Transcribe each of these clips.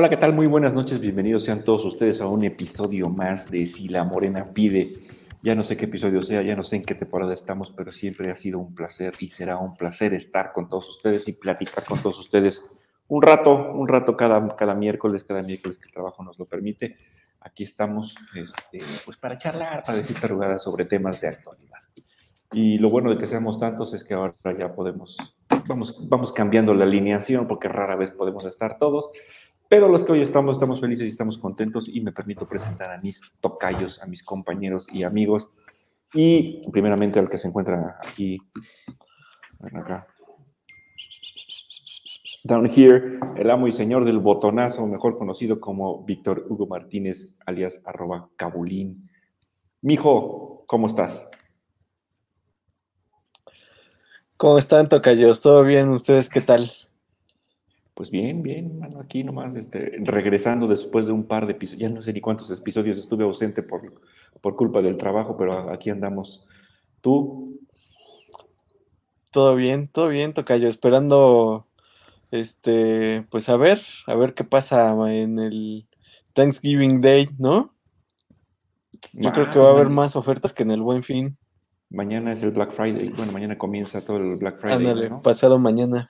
Hola, ¿qué tal? Muy buenas noches, bienvenidos sean todos ustedes a un episodio más de Si la Morena pide. Ya no sé qué episodio sea, ya no sé en qué temporada estamos, pero siempre ha sido un placer y será un placer estar con todos ustedes y platicar con todos ustedes un rato, un rato cada, cada miércoles, cada miércoles que el trabajo nos lo permite. Aquí estamos este, pues para charlar, para decir tarugadas sobre temas de actualidad. Y lo bueno de que seamos tantos es que ahora ya podemos, vamos, vamos cambiando la alineación porque rara vez podemos estar todos. Pero los que hoy estamos, estamos felices y estamos contentos y me permito presentar a mis tocayos, a mis compañeros y amigos. Y primeramente al que se encuentra aquí, acá, down here, el amo y señor del botonazo, mejor conocido como Víctor Hugo Martínez, alias arroba cabulín. Mijo, ¿cómo estás? ¿Cómo están, tocayos? ¿Todo bien? ¿Ustedes qué tal? Pues bien, bien, mano, aquí nomás, este, regresando después de un par de episodios, ya no sé ni cuántos episodios estuve ausente por, por culpa del trabajo, pero aquí andamos. ¿Tú? Todo bien, todo bien, Tocayo, esperando, este, pues a ver, a ver qué pasa en el Thanksgiving Day, ¿no? Yo creo que va a haber más ofertas que en el Buen Fin. Mañana es el Black Friday, bueno, mañana comienza todo el Black Friday. Ándale, pasado mañana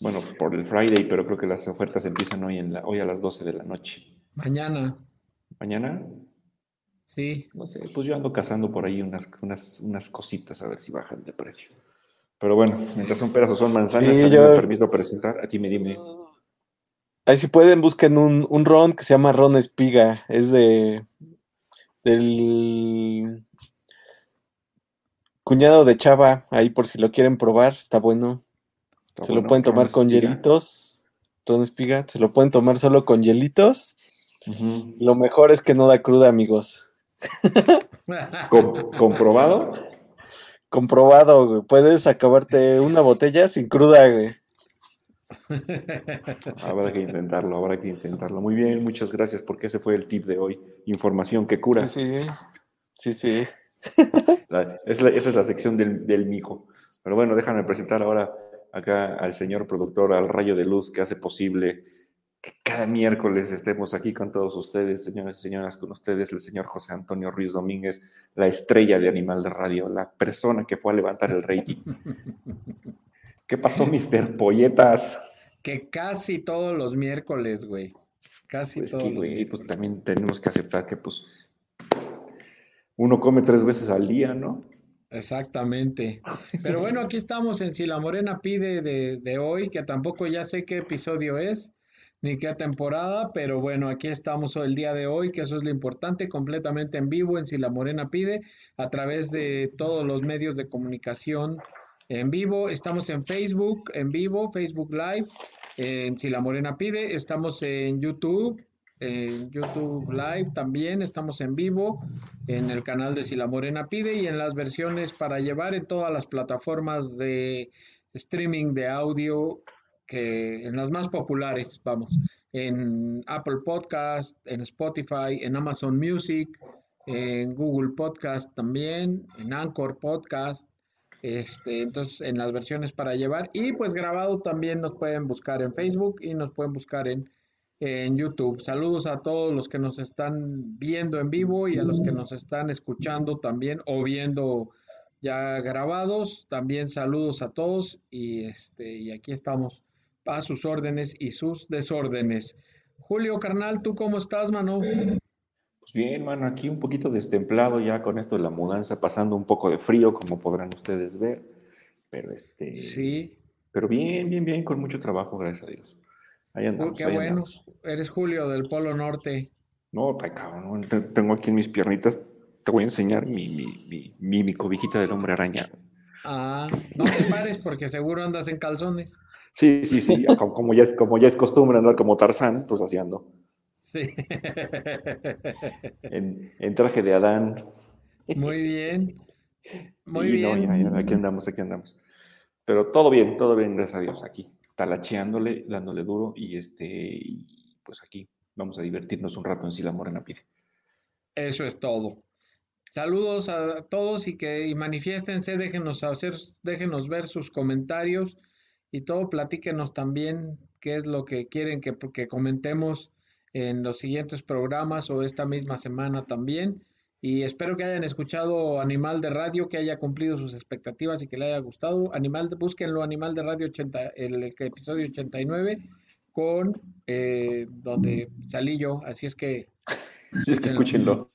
bueno, por el Friday, pero creo que las ofertas empiezan hoy, en la, hoy a las 12 de la noche. Mañana. ¿Mañana? Sí. No sé, pues yo ando cazando por ahí unas, unas, unas cositas a ver si bajan de precio. Pero bueno, mientras son peras o son manzanas, sí, yo... me permito presentar. A ti me dime. Ahí si pueden, busquen un, un ron que se llama ron espiga. Es de del cuñado de Chava, ahí por si lo quieren probar, está bueno se lo pueden tomar con hielitos. Ron espiga, se lo pueden tomar solo con hielitos. Lo mejor es que no da cruda, amigos. ¿Comprobado? Comprobado, güey. Puedes acabarte una botella sin cruda, güey. Habrá que intentarlo, habrá que intentarlo. Muy bien, muchas gracias porque ese fue el tip de hoy. Información que cura. Sí, sí. Sí, sí. esa es la sección del, del mijo. Pero bueno, déjame presentar ahora acá al señor productor, al rayo de luz que hace posible que cada miércoles estemos aquí con todos ustedes, señores y señoras, con ustedes, el señor José Antonio Ruiz Domínguez, la estrella de Animal de Radio, la persona que fue a levantar el rating. ¿Qué pasó, Mister Polletas? Que casi todos los miércoles, güey. Casi pues todos. güey, pues también tenemos que aceptar que, pues, uno come tres veces al día, ¿no? Exactamente. Pero bueno, aquí estamos en Si la Morena pide de, hoy, que tampoco ya sé qué episodio es, ni qué temporada, pero bueno, aquí estamos el día de hoy, que eso es lo importante, completamente en vivo en Si la Morena pide, a través de todos los medios de comunicación en vivo. Estamos en Facebook en vivo, Facebook Live, en Si la Morena pide, estamos en YouTube, en YouTube Live también, estamos en vivo en el canal de Si la Morena pide y en las versiones para llevar en todas las plataformas de streaming de audio que en las más populares, vamos, en Apple Podcast, en Spotify, en Amazon Music, en Google Podcast también, en Anchor Podcast, este, entonces en las versiones para llevar. Y pues grabado también nos pueden buscar en Facebook y nos pueden buscar en en YouTube. Saludos a todos los que nos están viendo en vivo y a los que nos están escuchando también o viendo ya grabados. También saludos a todos y este y aquí estamos a sus órdenes y sus desórdenes. Julio Carnal, ¿tú cómo estás, mano? Pues bien, mano, aquí un poquito destemplado ya con esto de la mudanza, pasando un poco de frío, como podrán ustedes ver. Pero este. Sí. Pero bien, bien, bien, con mucho trabajo, gracias a Dios. Ahí andamos. Qué bueno. Eres Julio del Polo Norte. No, cabrón. Tengo aquí en mis piernitas. Te voy a enseñar mi, mi, mi, mi cobijita del hombre araña. Ah, no te pares porque seguro andas en calzones. Sí, sí, sí, como, ya es, como ya es costumbre andar como Tarzán, pues así ando. Sí. En, traje de Adán. Muy bien. Muy bien. No, ya, aquí andamos, aquí andamos. Pero todo bien, todo bien, gracias a Dios, aquí, talacheándole, dándole duro y este, pues aquí vamos a divertirnos un rato en Si la Morena pide. Eso es todo. Saludos a todos y que y manifiéstense, déjenos hacer, déjenos ver sus comentarios y todo, platíquenos también qué es lo que quieren que, que comentemos en los siguientes programas o esta misma semana también. Y espero que hayan escuchado Animal de Radio, que haya cumplido sus expectativas y que le haya gustado. Animal, búsquenlo, Animal de Radio 80, el, el episodio 89, con eh, donde salí yo. Así es que. es que escúchenlo.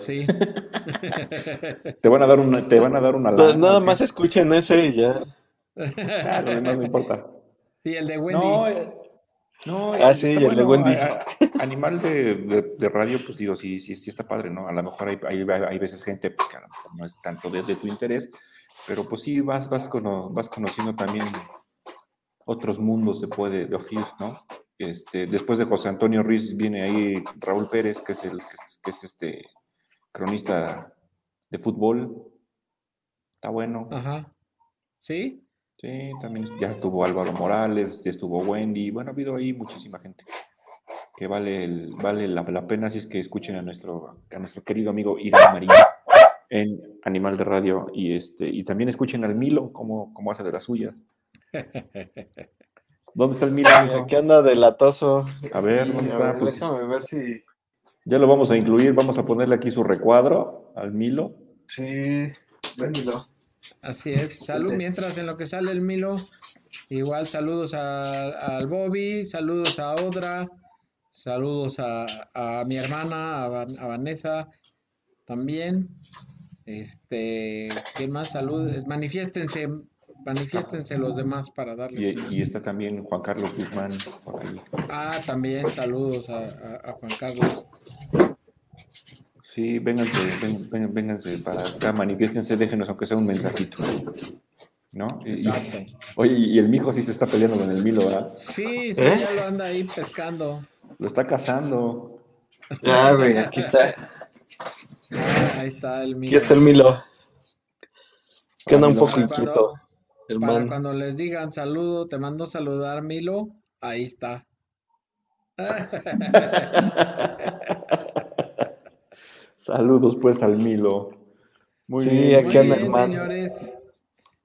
Sí. te van a dar una, te van a dar una pues Nada más escuchen ese y ya. no importa. Y el de Wendy. No, eh, no, ah, sí, el de Wendy. animal de, de, radio, pues digo, sí, sí, sí está padre, ¿no? A lo mejor hay, hay, hay veces gente pues, que a lo mejor no es tanto desde tu interés, pero pues sí vas, vas, vas conociendo también otros mundos se puede de oficio, ¿no? Este, después de José Antonio Ruiz viene ahí Raúl Pérez, que es el que es, este cronista de fútbol. Está bueno. Ajá. ¿Sí? Sí, también ya estuvo Álvaro Morales, ya estuvo Wendy, bueno, ha habido ahí muchísima gente que vale, vale la, pena si es que escuchen a nuestro, a nuestro querido amigo Irán Marín en Animal de Radio y, este, y también escuchen al Milo, como, como hace de las suyas. ¿Dónde está el Milo? Aquí anda de latoso. A ver, ¿dónde está? Pues, déjame ver si... Ya lo vamos a incluir, vamos a ponerle aquí su recuadro al Milo. Sí, véndilo. Así es. Salud mientras en lo que sale el Milo. Igual saludos al Bobby, saludos a Odra, saludos a, mi hermana, a, Vanessa también. Este, ¿quién más? Salud, manifiéstense, manifiéstense los demás para darle. Y, está también Juan Carlos Guzmán por ahí. Ah, también saludos a Juan Carlos. Sí, vénganse, vénganse para acá, manifiéstense, déjenos aunque sea un mensajito. ¿No? Exacto. oye, y el mijo sí se está peleando con el Milo, ¿verdad? Sí, sí, ¿Eh? ya lo anda ahí pescando. Lo está cazando. Ya, güey, aquí está. ahí está el Milo. Aquí está el Milo. Que anda un poco inquieto. El man. cuando les digan saludo, te mando saludar, Milo, ahí está. Saludos pues al Milo. Muy bien, aquí anda el señores.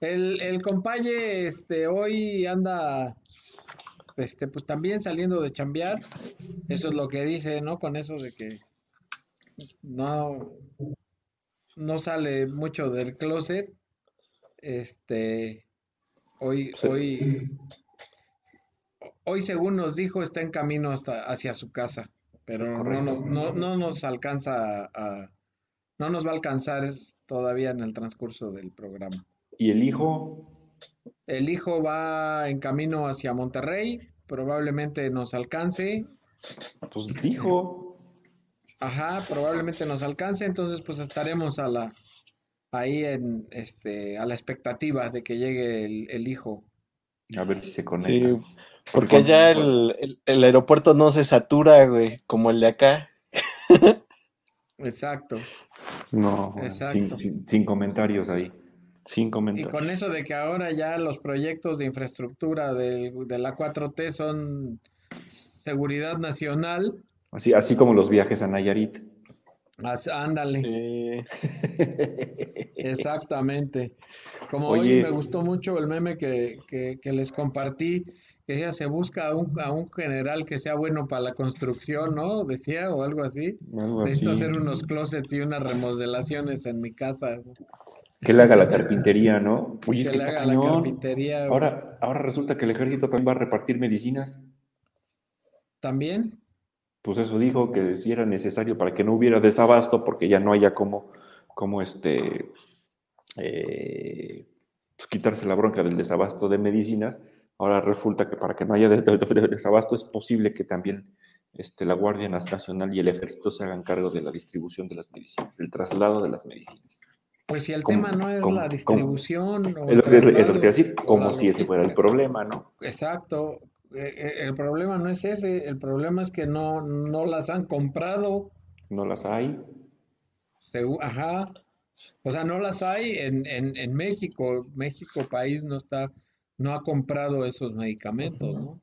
El, el compaye este, hoy anda este, pues también saliendo de chambear. Eso es lo que dice, ¿no? Con eso de que no, no sale mucho del closet. Este, hoy, hoy, hoy según nos dijo, está en camino hasta hacia su casa pero no, no, no, nos alcanza a, no nos va a alcanzar todavía en el transcurso del programa. ¿Y el hijo? El hijo va en camino hacia Monterrey, probablemente nos alcance. Pues dijo. Ajá, probablemente nos alcance, entonces pues estaremos a la ahí en este a la expectativa de que llegue el, el hijo. A ver si se conecta. Porque allá el, el, aeropuerto no se satura, güey, como el de acá. Exacto. No, Sin, comentarios ahí. Sin comentarios. Y con eso de que ahora ya los proyectos de infraestructura de, de la 4T son seguridad nacional. Así, así como los viajes a Nayarit. ándale. Sí. Exactamente. Como hoy me gustó mucho el meme que, que, que les compartí que ella se busca a un, a un general que sea bueno para la construcción, ¿no? Decía, o algo así. Necesito hacer unos closets y unas remodelaciones en mi casa. Que le haga la carpintería, ¿no? Oye, que, es que le haga la carpintería. Ahora, ahora resulta que el ejército también va a repartir medicinas. ¿También? Pues eso dijo que si era necesario para que no hubiera desabasto, porque ya no haya como, como este, eh, pues quitarse la bronca del desabasto de medicinas Ahora resulta que para que no haya desabasto es posible que también este, la Guardia Nacional y el Ejército se hagan cargo de la distribución de las medicinas, del traslado de las medicinas. Pues si el ¿Cómo- tema no es la distribución o Es lo, que, es lo decir, como si ese fuera el problema, ¿no? Exacto. Eh, eh, El problema no es ese, el problema es que no, no las han comprado. No las hay. Ajá. O sea, no las hay en, en, en México. México, país, no está, no ha comprado esos medicamentos, ¿no?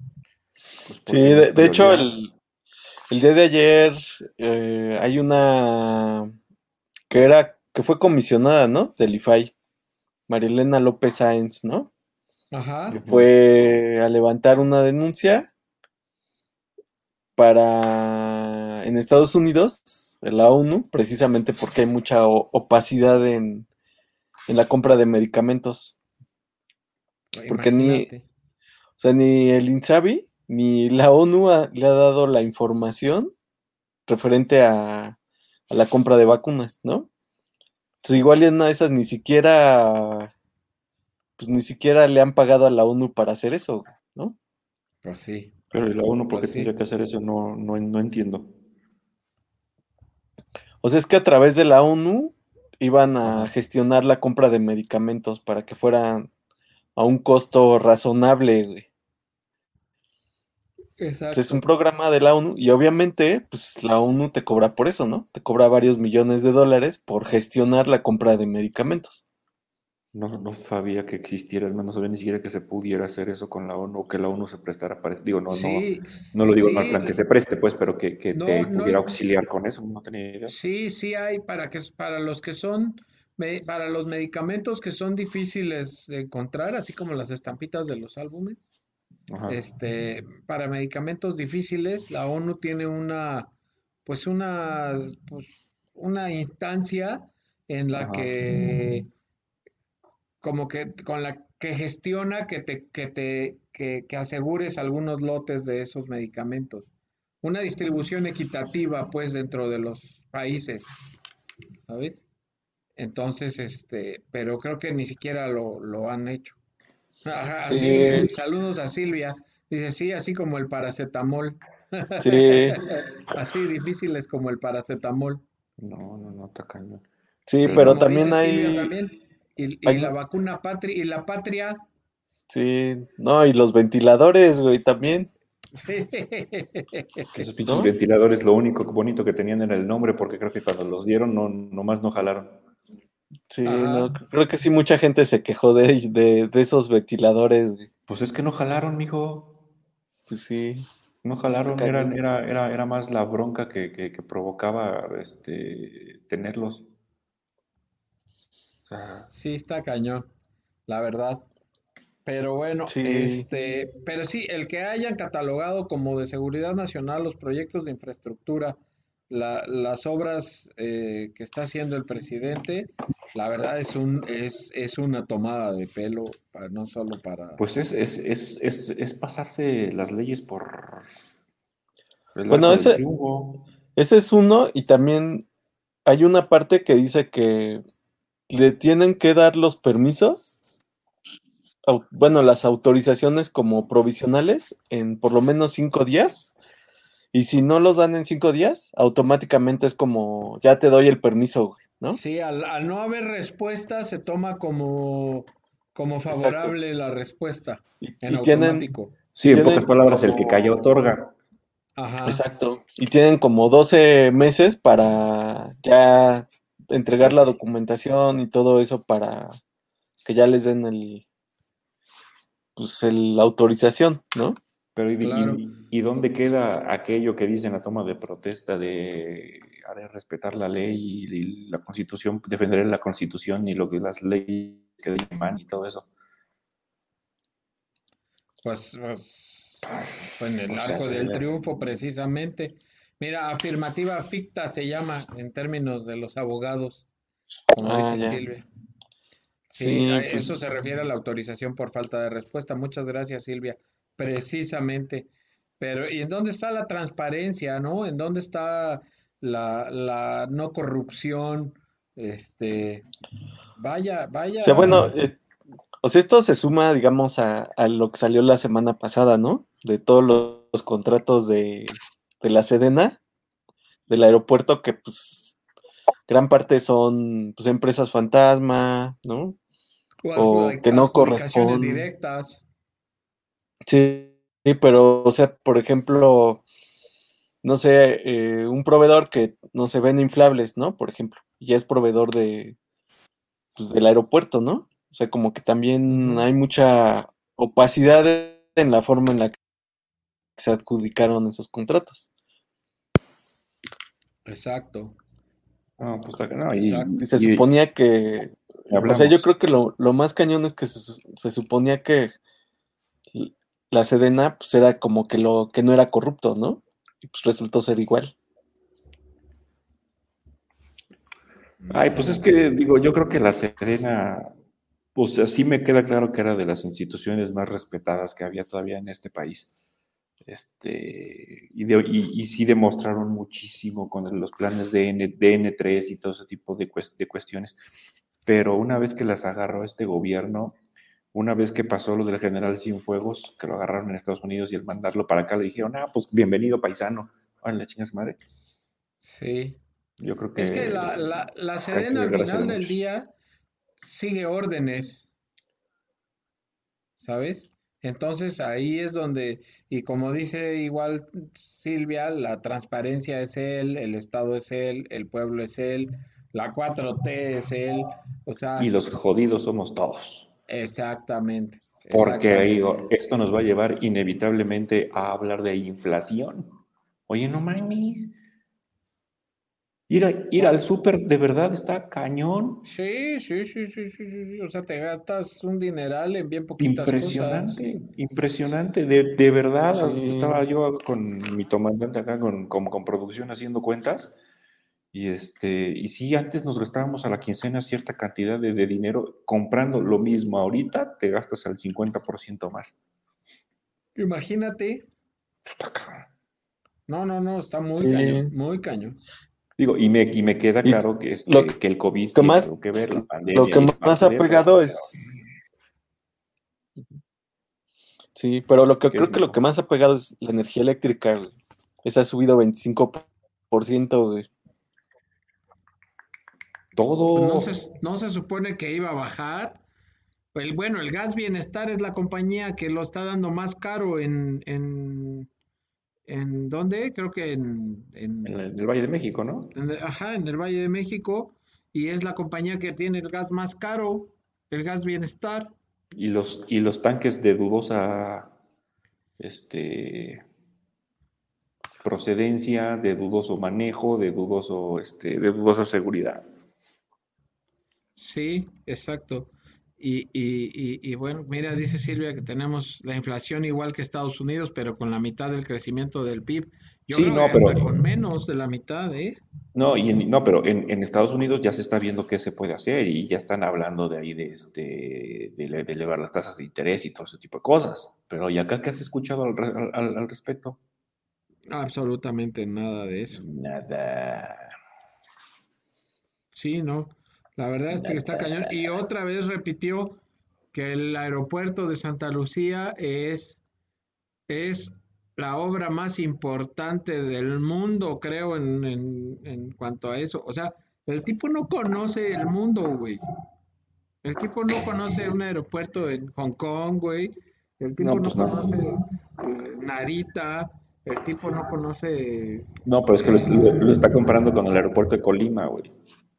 Pues, Sí, de, de hecho, el, el día de ayer eh, hay una que era, que fue comisionada, ¿no? Del IFAI, Marilena López Sáenz, ¿no? Ajá. que fue a levantar una denuncia para en Estados Unidos, en la ONU, precisamente porque hay mucha opacidad en, en la compra de medicamentos. Porque ni-. O sea, ni el INSABI ni la ONU ha- le ha dado la información referente a, a la compra de vacunas, ¿no? Entonces, igual en una de esas ni siquiera, pues ni siquiera le han pagado a la ONU para hacer eso, ¿no? Pues sí. Pero ¿y la ONU por qué Pues sí. tendría que hacer eso? No, no, no entiendo. O sea, es que a través de la ONU iban a gestionar la compra de medicamentos para que fueran a un costo razonable, güey. Exacto. Es un programa de la ONU y obviamente, pues la ONU te cobra por eso, ¿no? Te cobra varios millones de dólares por gestionar la compra de medicamentos. No, no sabía que existiera, no sabía ni siquiera que se pudiera hacer eso con la ONU, o que la ONU se prestara para... Digo, no, no, Sí, no lo digo en mal sí, plan que se preste, pues, pero que, que No, te no- pudiera auxiliar con eso, no tenía idea. Sí, sí hay para que para los que son para los medicamentos que son difíciles de encontrar, así como las estampitas de los álbumes. Ajá. Este, para medicamentos difíciles, la ONU tiene una pues una pues una instancia en la Ajá. que como que con la que gestiona que te que te que, que asegures algunos lotes de esos medicamentos. Una distribución equitativa pues dentro de los países, ¿sabes? Entonces, este, pero creo que ni siquiera lo, lo han hecho. Ajá, Sí. saludos a Silvia. Dice, sí, así como el paracetamol. Sí, Así difíciles como el paracetamol. No, no, no, está cañón. sí, Pero también Silvia hay, también. Y, y hay- la vacuna patria, y la patria. sí, no, y los ventiladores, güey, también. Esos pinches ¿No? ventiladores, lo único bonito que tenían era el nombre, porque creo que cuando los dieron, no, nomás no jalaron. Sí, no, creo que sí mucha gente se quejó de, de, de esos ventiladores, güey. Pues es que no jalaron, mijo. Pues sí. No jalaron, eran, cañón. era, era, era más la bronca que, que- que provocaba este, tenerlos. O sea, Sí, está cañón, la verdad. Pero bueno, Sí. este, pero sí, el que hayan catalogado como de seguridad nacional los proyectos de infraestructura, la- las obras eh, que está haciendo el presidente, la verdad es un, es, es una tomada de pelo, para- no solo para. pues es, es, es, es, es pasarse las leyes por el Bueno, ese-. Ese es uno, y también hay una parte que dice que le tienen que dar los permisos, bueno, las autorizaciones como provisionales en por lo menos cinco días, y si no los dan en cinco días, automáticamente es como, ya te doy el permiso, güey, ¿no? Sí, al, al no haber respuesta se toma como, como favorable la respuesta Y, en y tienen. Sí, en tienen pocas palabras, el que calla otorga. Ajá. exacto, y tienen como 12 meses para ya entregar la documentación y todo eso para que ya les den el, pues, el, la autorización, ¿no? Pero ¿y, y- Claro. y dónde queda aquello que dice en la toma de protesta de haré respetar la ley y, y la constitución, defenderé la constitución y lo que las leyes que llaman y todo eso? Pues, pues, pues en el Pues, arco del es. triunfo, precisamente. Mira, afirmativa ficta se llama en términos de los abogados, como Ah, dice ya. Silvia. Sí, Sí, a pues- eso se refiere a la autorización por falta de respuesta. Muchas gracias, Silvia. Precisamente. Pero, ¿y en dónde está la transparencia, no? ¿En dónde está la, la no corrupción? Este, vaya, vaya. O sea, bueno, eh, o sea, esto se suma, digamos, a, a lo que salió la semana pasada, ¿no? De todos los, los contratos de, de la Sedena, del aeropuerto, que pues gran parte son pues, empresas fantasma, ¿no? O, que no corresponden. directas. Sí, sí, pero, o sea, por ejemplo, no sé, eh, un proveedor que no se vende inflables, ¿no? Por ejemplo, ya es proveedor de, pues, del aeropuerto, ¿no? O sea, como que también hay mucha opacidad en la forma en la que se adjudicaron esos contratos. Exacto. No, pues no, y, se suponía que. O sea, yo creo que lo, más cañón es que se, suponía que la Sedena pues era como que lo que no era corrupto, ¿no? Y pues resultó ser igual. Ay, pues es que digo, yo creo que la Sedena, pues así me queda claro que era de las instituciones más respetadas que había todavía en este país. Este, y, y, sí demostraron muchísimo con los planes de N, DN3 y todo ese tipo de, de cuestiones. Pero una vez que las agarró este gobierno, una vez que pasó lo del general Cienfuegos, que lo agarraron en Estados Unidos y el mandarlo para acá, le dijeron, ah, pues bienvenido paisano. Ahora le chingas madre. Sí. Yo creo que. Es que la, la, la Serena al final del día sigue órdenes. ¿Sabes? Entonces ahí es donde, y como dice igual Silvia, la transparencia es él, el Estado es él, el pueblo es él, la 4T es él, o sea... Y los jodidos somos todos. Exactamente. Porque esto nos va a llevar inevitablemente a hablar de inflación. Oye, no mames, Ir, al súper de verdad está cañón. Sí, sí, sí, sí, sí, sí, O sea, te gastas un dineral en bien poquitas impresionante, cosas. Impresionante, de, de verdad. Estaba yo con mi tomandante acá con, con, producción haciendo cuentas. Y este, y sí, antes nos gastábamos a la quincena cierta cantidad de, de dinero comprando lo mismo. Ahorita te gastas al 50% más. Imagínate. Está cañón. No, no, no, está muy cañón, muy cañón. Digo, y me, y me queda claro que, es, lo, que el COVID que más, que ver, la pandemia. Lo que más ha pegado es. Sí, pero lo que creo que lo que más ha pegado es la energía eléctrica, Esa ha subido 25%, güey. Todo. Pues no se, no se supone que iba a bajar. El, bueno, el gas bienestar es la compañía que lo está dando más caro en, en, ¿En dónde? Creo que en, en, el, Valle de México, ¿no? ajá, en el Valle de México. Y es la compañía que tiene el gas más caro, el gas bienestar. Y los, y los tanques de dudosa este, procedencia, de dudoso manejo, de dudoso, este, de dudosa seguridad. Sí, exacto. Y, y, y, bueno, mira, dice Silvia que tenemos la inflación igual que Estados Unidos, pero con la mitad del crecimiento del PIB. Yo sí, no, pero con menos de la mitad, ¿eh? No, y no, pero en, en, Estados Unidos ya se está viendo qué se puede hacer y ya están hablando de ahí de este de, elevar las tasas de interés y todo ese tipo de cosas. Pero ¿y acá qué has escuchado al, al, al respecto? Absolutamente nada de eso. Nada. Sí, no. La verdad es que está cañón. Y otra vez repitió que el aeropuerto de Santa Lucía es, es la obra más importante del mundo, creo, en, en, cuanto a eso. O sea, el tipo no conoce el mundo, güey. El tipo no conoce un aeropuerto en Hong Kong, güey. El tipo no, pues conoce eh, Narita. El tipo no conoce. No, pero es que lo, lo, está comparando con el aeropuerto de Colima, güey.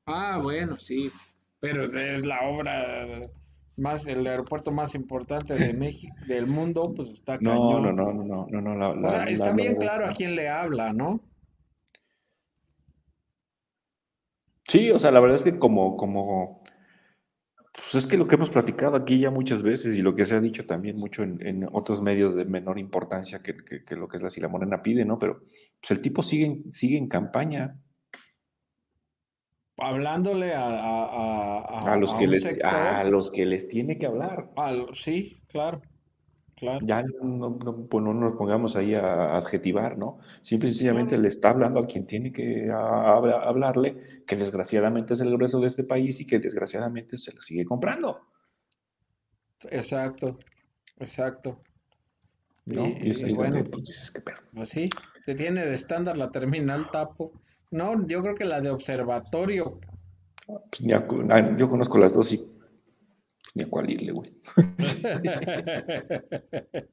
Ah, bueno, sí, pero es la obra más, el aeropuerto más importante de México, del mundo, pues está no, No, no, no, no, no, o sea, está bien claro a quién le habla, ¿no? Sí, o sea, la verdad es que como, como, pues es que lo que hemos platicado aquí ya muchas veces y lo que se ha dicho también mucho en, otros medios de menor importancia que, lo que es la Sila Morena pide, ¿no? Pero pues el tipo sigue, sigue en campaña hablándole a, a, los que les a los que les tiene que hablar. sí, claro, claro. Ya no, pues no, nos pongamos ahí a adjetivar, ¿no? Simple y sencillamente le está hablando a quien tiene que hablarle, que desgraciadamente es el grueso de este país y que desgraciadamente se lo sigue comprando. Exacto, exacto. ¿No? Y, bueno, pues, pues sí, te tiene de estándar la terminal Tapo No, yo creo que la de observatorio. Pues ni a- a- yo conozco las dos y ni a cuál irle, güey.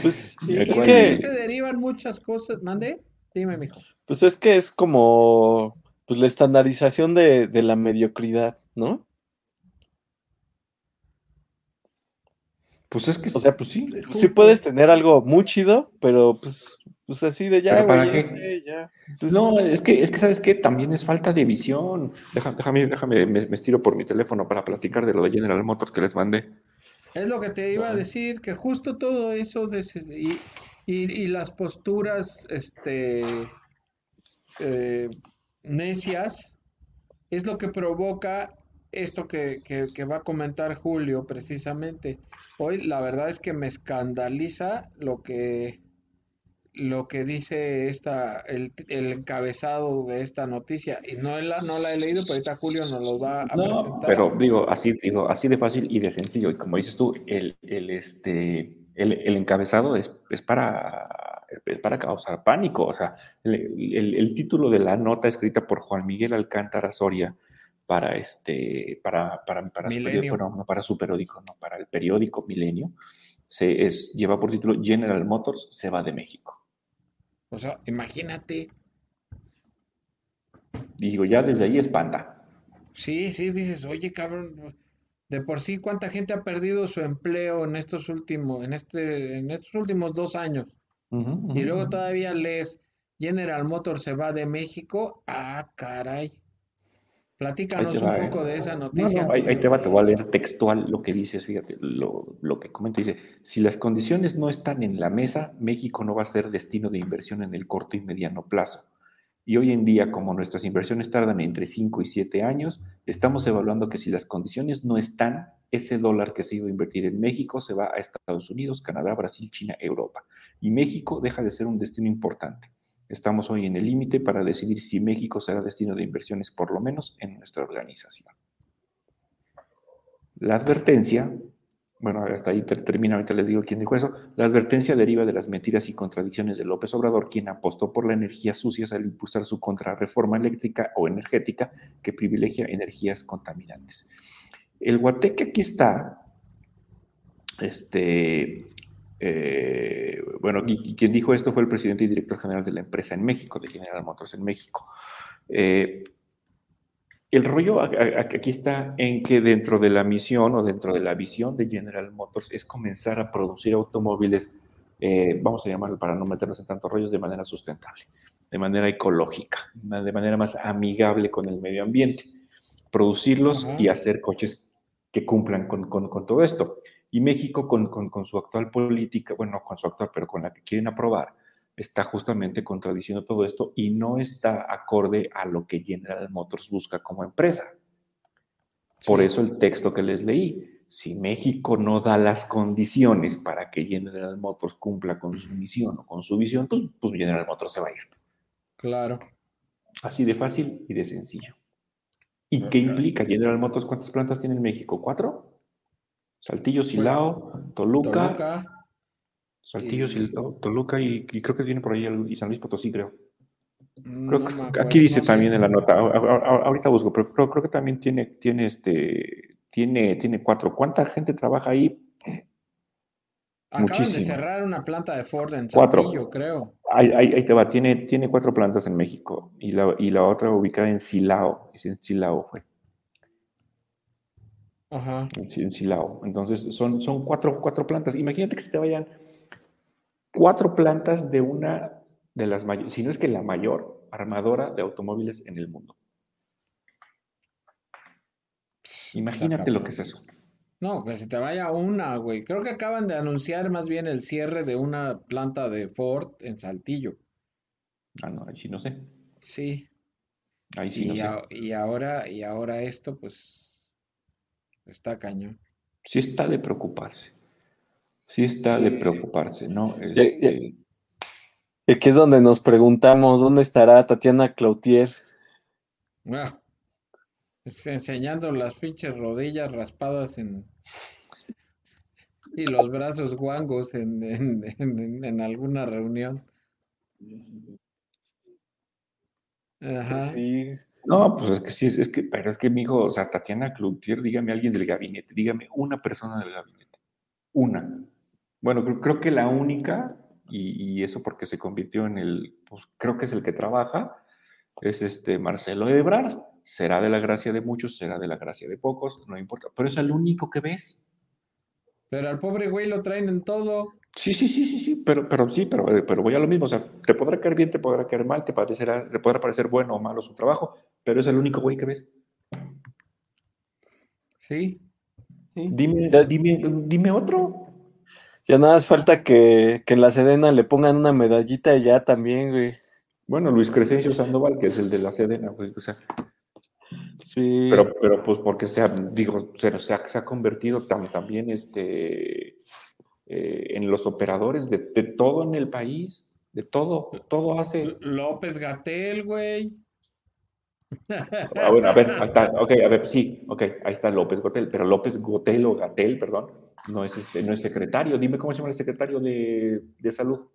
Pues, Y, ¿De y es que, se derivan muchas cosas. ¿Mande? Dime, mijo. pues es que es como pues la estandarización de, de la mediocridad, ¿no? Pues es que, O sea, pues sí. Sí puedes tener algo muy chido, pero pues, pues así de ya, este, ya. Pues, No, es que, es que ¿sabes qué? También es falta de visión. Deja- déjame, déjame, me, me estiro por mi teléfono para platicar de lo de General Motors que les mandé. Es lo que te iba a decir, que justo todo eso de y, y- y las posturas este, eh, necias es lo que provoca esto que, que- que va a comentar Julio precisamente. Hoy la verdad es que me escandaliza lo que, lo que dice esta, el, el encabezado de esta noticia. Y no la, no la he leído, pero ahorita Julio nos lo va a No, presentar. pero digo así, digo, así de fácil y de sencillo. Y como dices tú, el, el, este, el, el encabezado es, es para, es para causar pánico. O sea, el, el- el título de la nota escrita por Juan Miguel Alcántara Soria para este, para, para, para su periódico, no para su periódico, no, para el periódico Milenio, se es, lleva por título General Motors se va de México. O sea, imagínate. Digo, ya desde ahí espanta. Sí, sí, dices, oye, cabrón, de por sí, ¿cuánta gente ha perdido su empleo en estos últimos, en este, en estos últimos dos años? Y luego todavía lees, General Motors se va de México. Ah, caray. Platícanos un ¿eh? poco de esa No, noticia. no, ahí, ahí te va, te voy a leer textual lo que dices, fíjate, lo, lo que comenta, dice, si las condiciones no están en la mesa, México no va a ser destino de inversión en el corto y mediano plazo. Y hoy en día, como nuestras inversiones tardan entre 5 y 7 años, estamos evaluando que si las condiciones no están, ese dólar que se iba a invertir en México se va a Estados Unidos, Canadá, Brasil, China, Europa. Y México deja de ser un destino importante. Estamos hoy en el límite para decidir si México será destino de inversiones, por lo menos en nuestra organización. La advertencia, bueno, hasta ahí ter- termina, ahorita les digo quién dijo eso. La advertencia deriva de las mentiras y contradicciones de López Obrador, quien apostó por la energía sucia al impulsar su contrarreforma eléctrica o energética que privilegia energías contaminantes. El guateque aquí está, este, eh, bueno, y, quien dijo esto fue el presidente y director general de la empresa en México, de General Motors en México. Eh, el rollo aquí está en que dentro de la misión o dentro de la visión de General Motors es comenzar a producir automóviles, eh, vamos a llamarlo para no meternos en tantos rollos, de manera sustentable, de manera ecológica, de manera más amigable con el medio ambiente. Producirlos Ajá. y hacer coches que cumplan con, con- con todo esto. Y México, con, con- con su actual política, bueno, no con su actual, pero con la que quieren aprobar, está justamente contradiciendo todo esto y no está acorde a lo que General Motors busca como empresa. Por Sí. eso el texto que les leí, si México no da las condiciones para que General Motors cumpla con su misión o con su visión, pues, pues General Motors se va a ir. Claro. Así de fácil y de sencillo. ¿Y qué implica General Motors? ¿Cuántas plantas tiene en México? ¿Cuatro? Saltillo, Silao, Toluca, Toluca. Saltillo, y- Silao, Toluca y, y creo que tiene por ahí el- y San Luis Potosí, creo. no Creo me que- acuerdo, aquí dice no también en la nota, ahorita busco, pero creo, creo que también tiene, tiene este, tiene, tiene cuatro. ¿Cuánta gente trabaja ahí? Acaban de muchísimo. cerrar una planta de Ford en Cuatro. Saltillo, creo. Ahí, ahí- ahí te va, tiene, tiene cuatro plantas en México y la, y la otra ubicada en Silao, en Silao fue, Ajá. en, Si- en Silao. Entonces son, son cuatro, cuatro plantas. Imagínate que se te vayan cuatro plantas de una de las mayores, si no es que la mayor armadora de automóviles en el mundo. Imagínate lo que es eso. No, que se te vaya una, güey. Creo que acaban de anunciar más bien el cierre de una planta de Ford en Saltillo. Ah, no, ahí sí no sé. Sí. Ahí sí no sé. a- y ahora, y ahora esto, pues, está cañón. sí está de preocuparse. Sí está de preocuparse, ¿no? Este, Y aquí es donde nos preguntamos dónde estará Tatiana Cloutier. Ah, pues, enseñando las pinches rodillas raspadas en y los brazos guangos en, en, en- en alguna reunión. Ajá. Sí. No, pues es que sí, es que, pero es que mi hijo, o sea, Tatiana Cloutier, dígame alguien del gabinete, dígame una persona del gabinete. Una. Bueno, creo, que la única, y, y eso porque se convirtió en el, pues creo que es el que trabaja, es este Marcelo Ebrard. Será de la gracia de muchos, será de la gracia de pocos, no importa. Pero es el único que ves. Pero al pobre güey lo traen en todo. Sí, sí, sí, sí, sí, pero, pero sí, pero, pero voy a lo mismo. O sea, te podrá caer bien, te podrá caer mal, te, parecerá, te podrá parecer bueno o malo su trabajo, pero es el único güey que ves. Sí. sí. Dime, Ya- dime, dime otro. Ya nada más falta que, que en la Sedena le pongan una medallita y ya también, güey. Bueno, Luis Crescencio Sandoval, que es el de la Sedena, güey, o sea, Sí. pero, pero pues porque se ha, digo, se, se ha, se ha convertido tam- también este, eh, en los operadores de, de todo en el país, de todo, todo hace. López Gatel, güey. Ah, bueno, a ver, ahí está, ok, a ver, sí, ok, ahí está López Gotel, pero López Gotel o Gatel, perdón, no es, este, no es secretario. Dime cómo se llama el secretario de, de salud.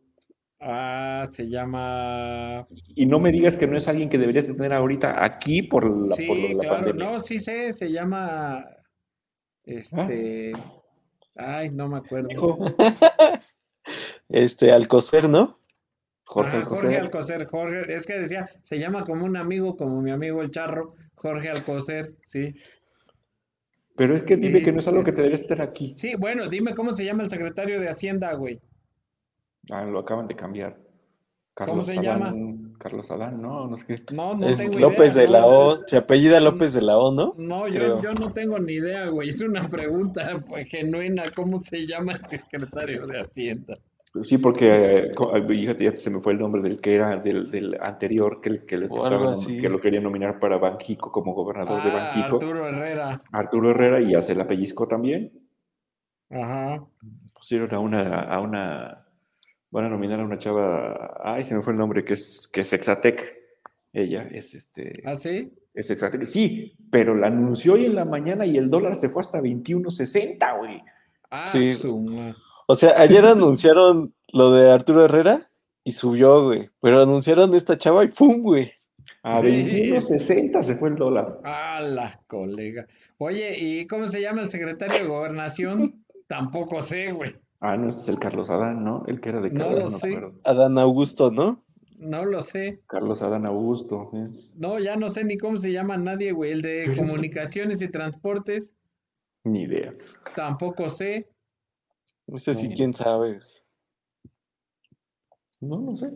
Ah, se llama. Y no me digas que no es alguien que deberías de tener ahorita aquí por la, Sí, por la claro. pandemia. No, sí sé, se llama. Este. Ay, no me acuerdo. Este, Alcocer, ¿no? Jorge Ah, Jorge Alcocer. Alcocer, Jorge, es que decía, se llama como un amigo, como mi amigo el charro, Jorge Alcocer, sí. Pero es que dime Sí, que no es algo que te deberías estar aquí. Sí, bueno, dime cómo se llama el secretario de Hacienda, güey. Ah, lo acaban de cambiar. ¿Cómo se Adán, Carlos Adán, no, no es que. No, no es tengo López idea, de la no. O. Se apellida López de la O, ¿no? No, yo, yo no tengo ni idea, güey. Es una pregunta pues, genuina. ¿Cómo se llama el secretario de Hacienda? Sí, porque eh, fíjate, ya se me fue el nombre del que era del, del anterior que, que, le estaban que lo querían nominar para Banjico como gobernador de Ah, Banjico. Arturo Herrera. Arturo Herrera y ya se la pellizcó también. Ajá. Pusieron a una, a una, van a nominar a una chava, ay, se me fue el nombre, que es, que es Exatec. Ella es este, ¿Ah, sí? es Exatec. Sí, pero la anunció hoy en la mañana y el dólar se fue hasta 21.60, güey. Ah, Sí. su ma- O sea, ayer anunciaron lo de Arturo Herrera y subió, güey. Pero anunciaron esta chava y ¡pum, güey! A Sí. 21.60 se fue el dólar. Ah, la colega. Oye, ¿y cómo se llama el secretario de Gobernación? Tampoco sé, güey. Ah, no, ese es el Carlos Adán, ¿no? El que era de No Carlos, lo me sé. acuerdo. Adán Augusto, ¿no? No lo sé. Carlos Adán Augusto. ¿eh? No, ya no sé ni cómo se llama nadie, güey. El de comunicaciones y transportes, Ni idea. tampoco sé. Ese sí, No. quién sabe. No, no sé.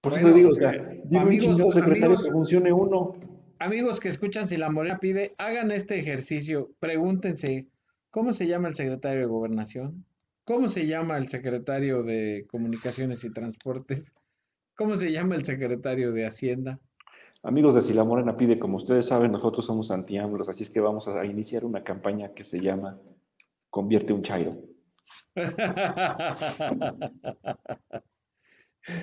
Por Bueno, eso te digo, o sea, eh, dime un amigos, chingado secretario amigos. que funcione uno. Amigos que escuchan Si la Morena pide, hagan este ejercicio. Pregúntense, ¿cómo se llama el secretario de Gobernación? ¿Cómo se llama el secretario de Comunicaciones y Transportes? ¿Cómo se llama el secretario de Hacienda? Amigos de Si la Morena pide, como ustedes saben, nosotros somos anti-AMLOS, así es que vamos a iniciar una campaña que se llama Convierte un Chairo.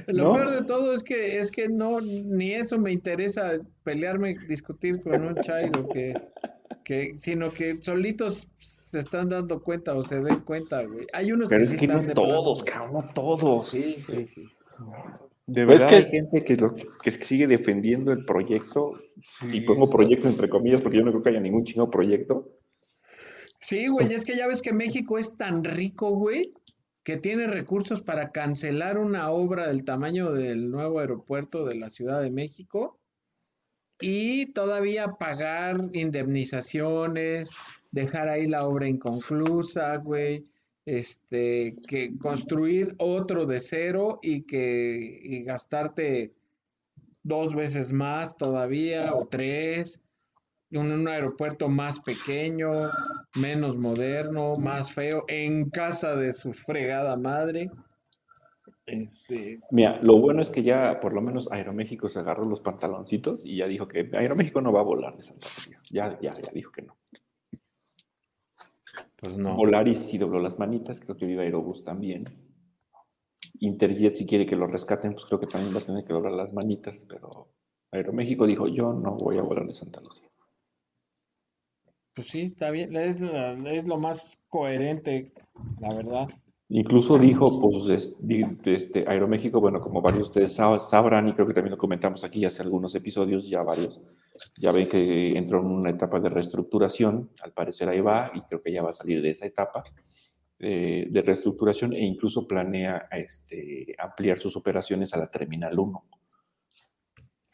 Lo ¿No? peor de todo es que es que no ni eso me interesa pelearme, discutir con un chairo que, que sino que solitos se están dando cuenta o se den cuenta, güey. Hay unos Pero que es sí que están no todos, cabrón, no todos. Sí, sí, sí. De verdad que- hay gente que, lo- que sigue defendiendo el proyecto, y pongo proyecto entre comillas porque yo no creo que haya ningún chingado proyecto. Sí, güey, es que ya ves que México es tan rico, güey, que tiene recursos para cancelar una obra del tamaño del nuevo aeropuerto de la Ciudad de México y todavía pagar indemnizaciones, dejar ahí la obra inconclusa, güey, este, que construir otro de cero y que gastarte dos veces más todavía o tres un, un aeropuerto más pequeño, menos moderno, más feo, en casa de su fregada madre. Este, Mira, lo bueno es que ya por lo menos Aeroméxico se agarró los pantaloncitos y ya dijo que Aeroméxico no va a volar de Santa Lucía. Ya, ya, ya dijo que no. pues no. Volaris sí dobló las manitas, creo que Viva Aerobús también. Interjet, si quiere que lo rescaten, pues creo que también va a tener que doblar las manitas, pero Aeroméxico dijo, yo no voy a volar de Santa Lucía. Pues sí, está bien, es lo más coherente, la verdad. Incluso dijo, pues, este, Aeroméxico, bueno, como varios de ustedes sabrán, y creo que también lo comentamos aquí hace algunos episodios, ya varios, ya ven que entró en una etapa de reestructuración, al parecer ahí va, y creo que ya va a salir de esa etapa eh, de reestructuración e incluso planea este, ampliar sus operaciones a la Terminal 1.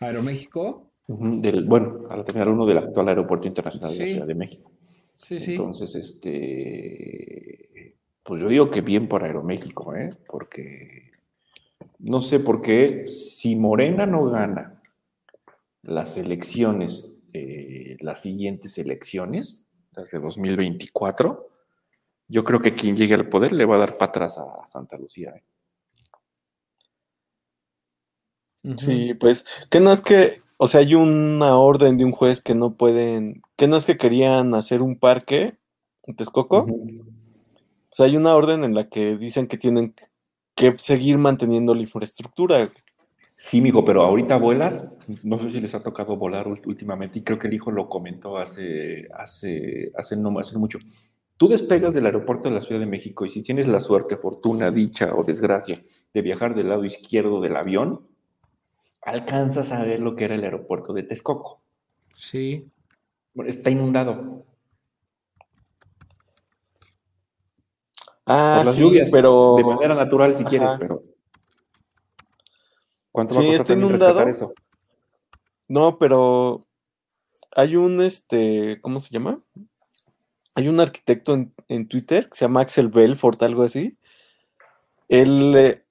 ¿Aeroméxico? del, bueno, a la Terminal 1 del actual Aeropuerto Internacional de la Ciudad de México. Sí, sí. Entonces, este pues yo digo que bien por Aeroméxico, ¿eh? porque no sé por qué, si Morena no gana las elecciones, eh, las siguientes elecciones, las de 2024, yo creo que quien llegue al poder le va a dar para atrás a Santa Lucía. ¿eh? Sí, pues, que no es que, o sea, hay una orden de un juez que no pueden, que no es que querían hacer un parque en Texcoco. O sea, hay una orden en la que dicen que tienen que seguir manteniendo la infraestructura. Sí, mijo, pero ahorita vuelas, no sé si les ha tocado volar últimamente, y creo que el hijo lo comentó hace, hace, hace, no, hace mucho. Tú despegas del aeropuerto de la Ciudad de México y si tienes la suerte, fortuna, dicha o desgracia de viajar del lado izquierdo del avión, alcanzas a ver lo que era el aeropuerto de Texcoco. Sí. Está inundado. Ah, las lluvias, pero de manera natural si quieres, pero ¿cuánto va a está inundado? Eso? No, pero hay un este, ¿cómo se llama? Hay un arquitecto en, Twitter que se llama Axel Belfort, algo así. Él, eh,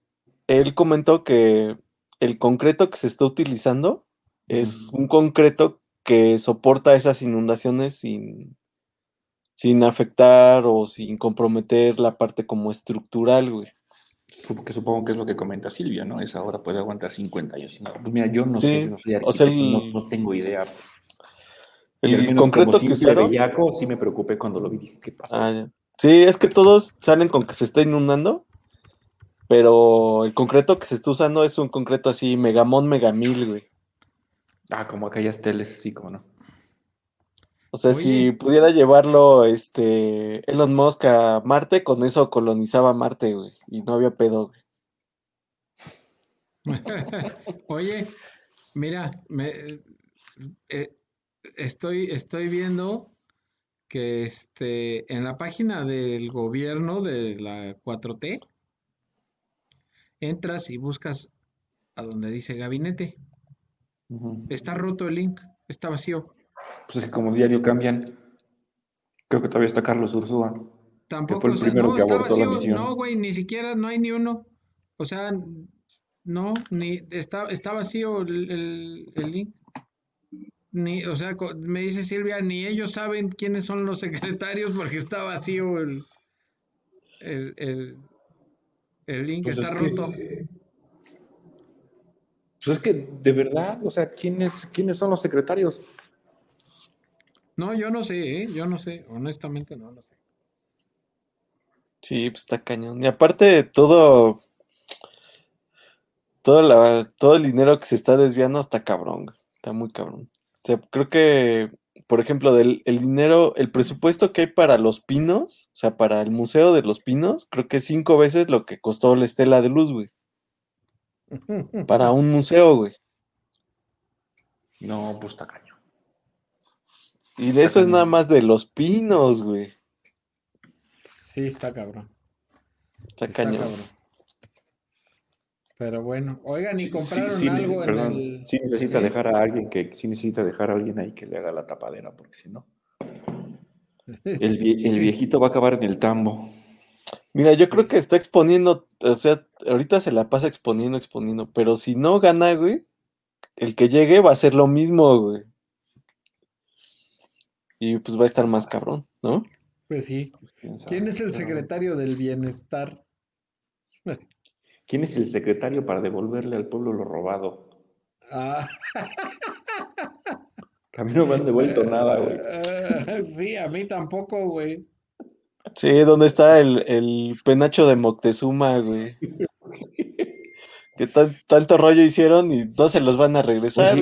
él comentó que el concreto que se está utilizando es un concreto que soporta esas inundaciones sin, sin afectar o sin comprometer la parte como estructural, güey. Porque supongo que es lo que comenta Silvia, ¿no? Esa obra puede aguantar 50 años. pues mira, yo no sé, no soy arquitecto, no, tengo idea. El concreto que usaron... Bellaco, sí me preocupé cuando lo vi, dije, ¿qué pasa? Ah, sí, es que todos salen con que se está inundando, pero el concreto que se está usando es un concreto así, megamón, megamil, güey. Ah, como aquellas teles, sí, como no. O sea, si pudiera llevarlo este Elon Musk a Marte, con eso colonizaba Marte, güey, y no había pedo, güey. Oye, mira, me, eh, estoy, estoy viendo que este, en la página del gobierno de la 4T, entras y buscas a donde dice gabinete. Está roto el link, está vacío pues es que como diario cambian, creo que todavía está Carlos Ursúa. Tampoco, fue el primero que abortó la misión. No, güey, ni siquiera, no hay ni uno. O sea, no, ni está, está vacío el, link. Ni, o sea, me dice Silvia, ni ellos saben quiénes son los secretarios porque está vacío el, el, link, pues está roto. pues es que, de verdad, o sea, ¿quiénes, ¿quiénes son los secretarios? No, yo no sé, ¿eh? yo no sé, honestamente no lo sé. Sí, pues está cañón. Y aparte de todo, todo, la, todo el dinero que se está desviando está cabrón, está muy cabrón. O sea, creo que, por ejemplo, del el dinero, el presupuesto que hay para los pinos, o sea, para el Museo de los Pinos, creo que es cinco veces lo que costó la estela de luz, güey. para un museo, güey. No, pues está cañón. Y de eso es nada más de los pinos, güey. Sí, está cabrón. Está, cañón. Pero bueno, oigan, y compraron algo en el... Sí necesita dejar a alguien que, sí necesita dejar a alguien ahí que le haga la tapadera, porque si no. El, el viejito va a acabar en el tambo. Mira, yo creo que está exponiendo, o sea, ahorita se la pasa exponiendo, exponiendo, pero si no gana, güey, el que llegue va a ser lo mismo, güey. Y pues va a estar más cabrón, ¿no? Pues sí. Pues, ¿Quién es el secretario del bienestar? ¿Quién es el secretario para devolverle al pueblo lo robado? Ah. A mí no me han devuelto nada, güey. sí, a mí tampoco, güey. Sí, ¿dónde está el, el penacho de Moctezuma, güey? Que tanto rollo hicieron y no se los van a regresar.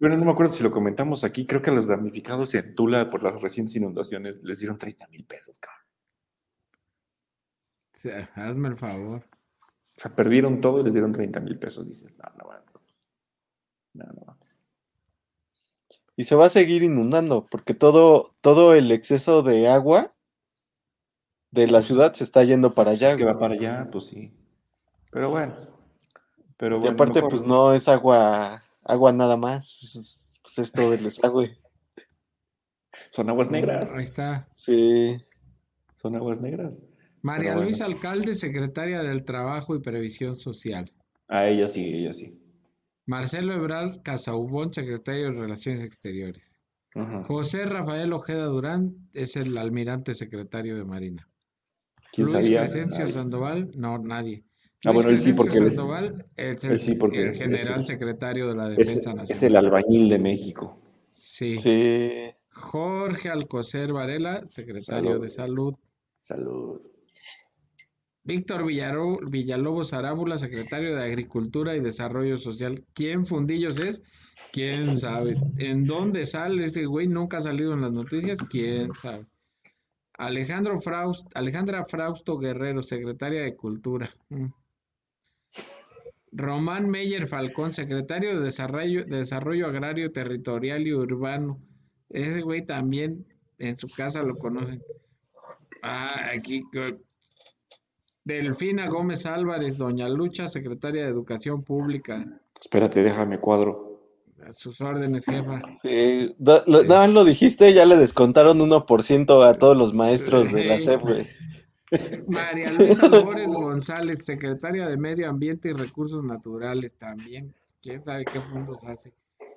bueno, no me acuerdo si lo comentamos aquí, creo que a los damnificados en Tula por las recientes inundaciones les dieron 30 mil pesos, cabrón. hazme el favor. O sea, perdieron todo y les dieron 30 mil pesos. Dices, no, no mames. No, no mames. Y se va a seguir inundando, porque todo, todo el exceso de agua de la ciudad se está yendo para allá. Es que va para allá, pues sí. Pero bueno. Pero Y bueno, aparte, mejor- pues no es agua, agua nada más. es- Pues es todo el desagüe. Son aguas negras. Ahí está. Sí. Son aguas negras. María Pero Luisa bueno. Alcalde, secretaria del Trabajo y Previsión Social. A ella sí, ella sí. Marcelo Ebrard Casaubón, secretario de Relaciones Exteriores. Ajá. José Rafael Ojeda Durán es el almirante secretario de Marina. ¿Quién Luis sabía? Crescencio. Sandoval, no, nadie. Ah, bueno, él sí, porque él es- es el, él sí, porque el es- es general secretario de la Es, Defensa es Nacional. el albañil de México. Sí. Sí. Jorge Alcocer Varela, secretario Salud. de Salud. Salud. Víctor Villalobos Arámbula, secretario de Agricultura y Desarrollo Social. ¿Quién fundillos es? ¿Quién sabe? ¿En dónde sale ese güey? Nunca ha salido en las noticias. ¿Quién sabe? Alejandro Fraust, Alejandra Frausto Guerrero, secretaria de Cultura. Mm. Román Meyer Falcón, secretario de Desarrollo, de Desarrollo Agrario, Territorial y Urbano. Ese güey también en su casa lo conocen. Ah, aquí. Delfina Gómez Álvarez, Doña Lucha, secretaria de Educación Pública. Espérate, déjame cuadro. A sus órdenes, jefa. Sí, lo- más lo dijiste, ya le descontaron 1% a todos los maestros de la SEP, güey. María Luisa Albores González, secretaria de Medio Ambiente y Recursos Naturales también. ¿Quién sabe qué puntos hace?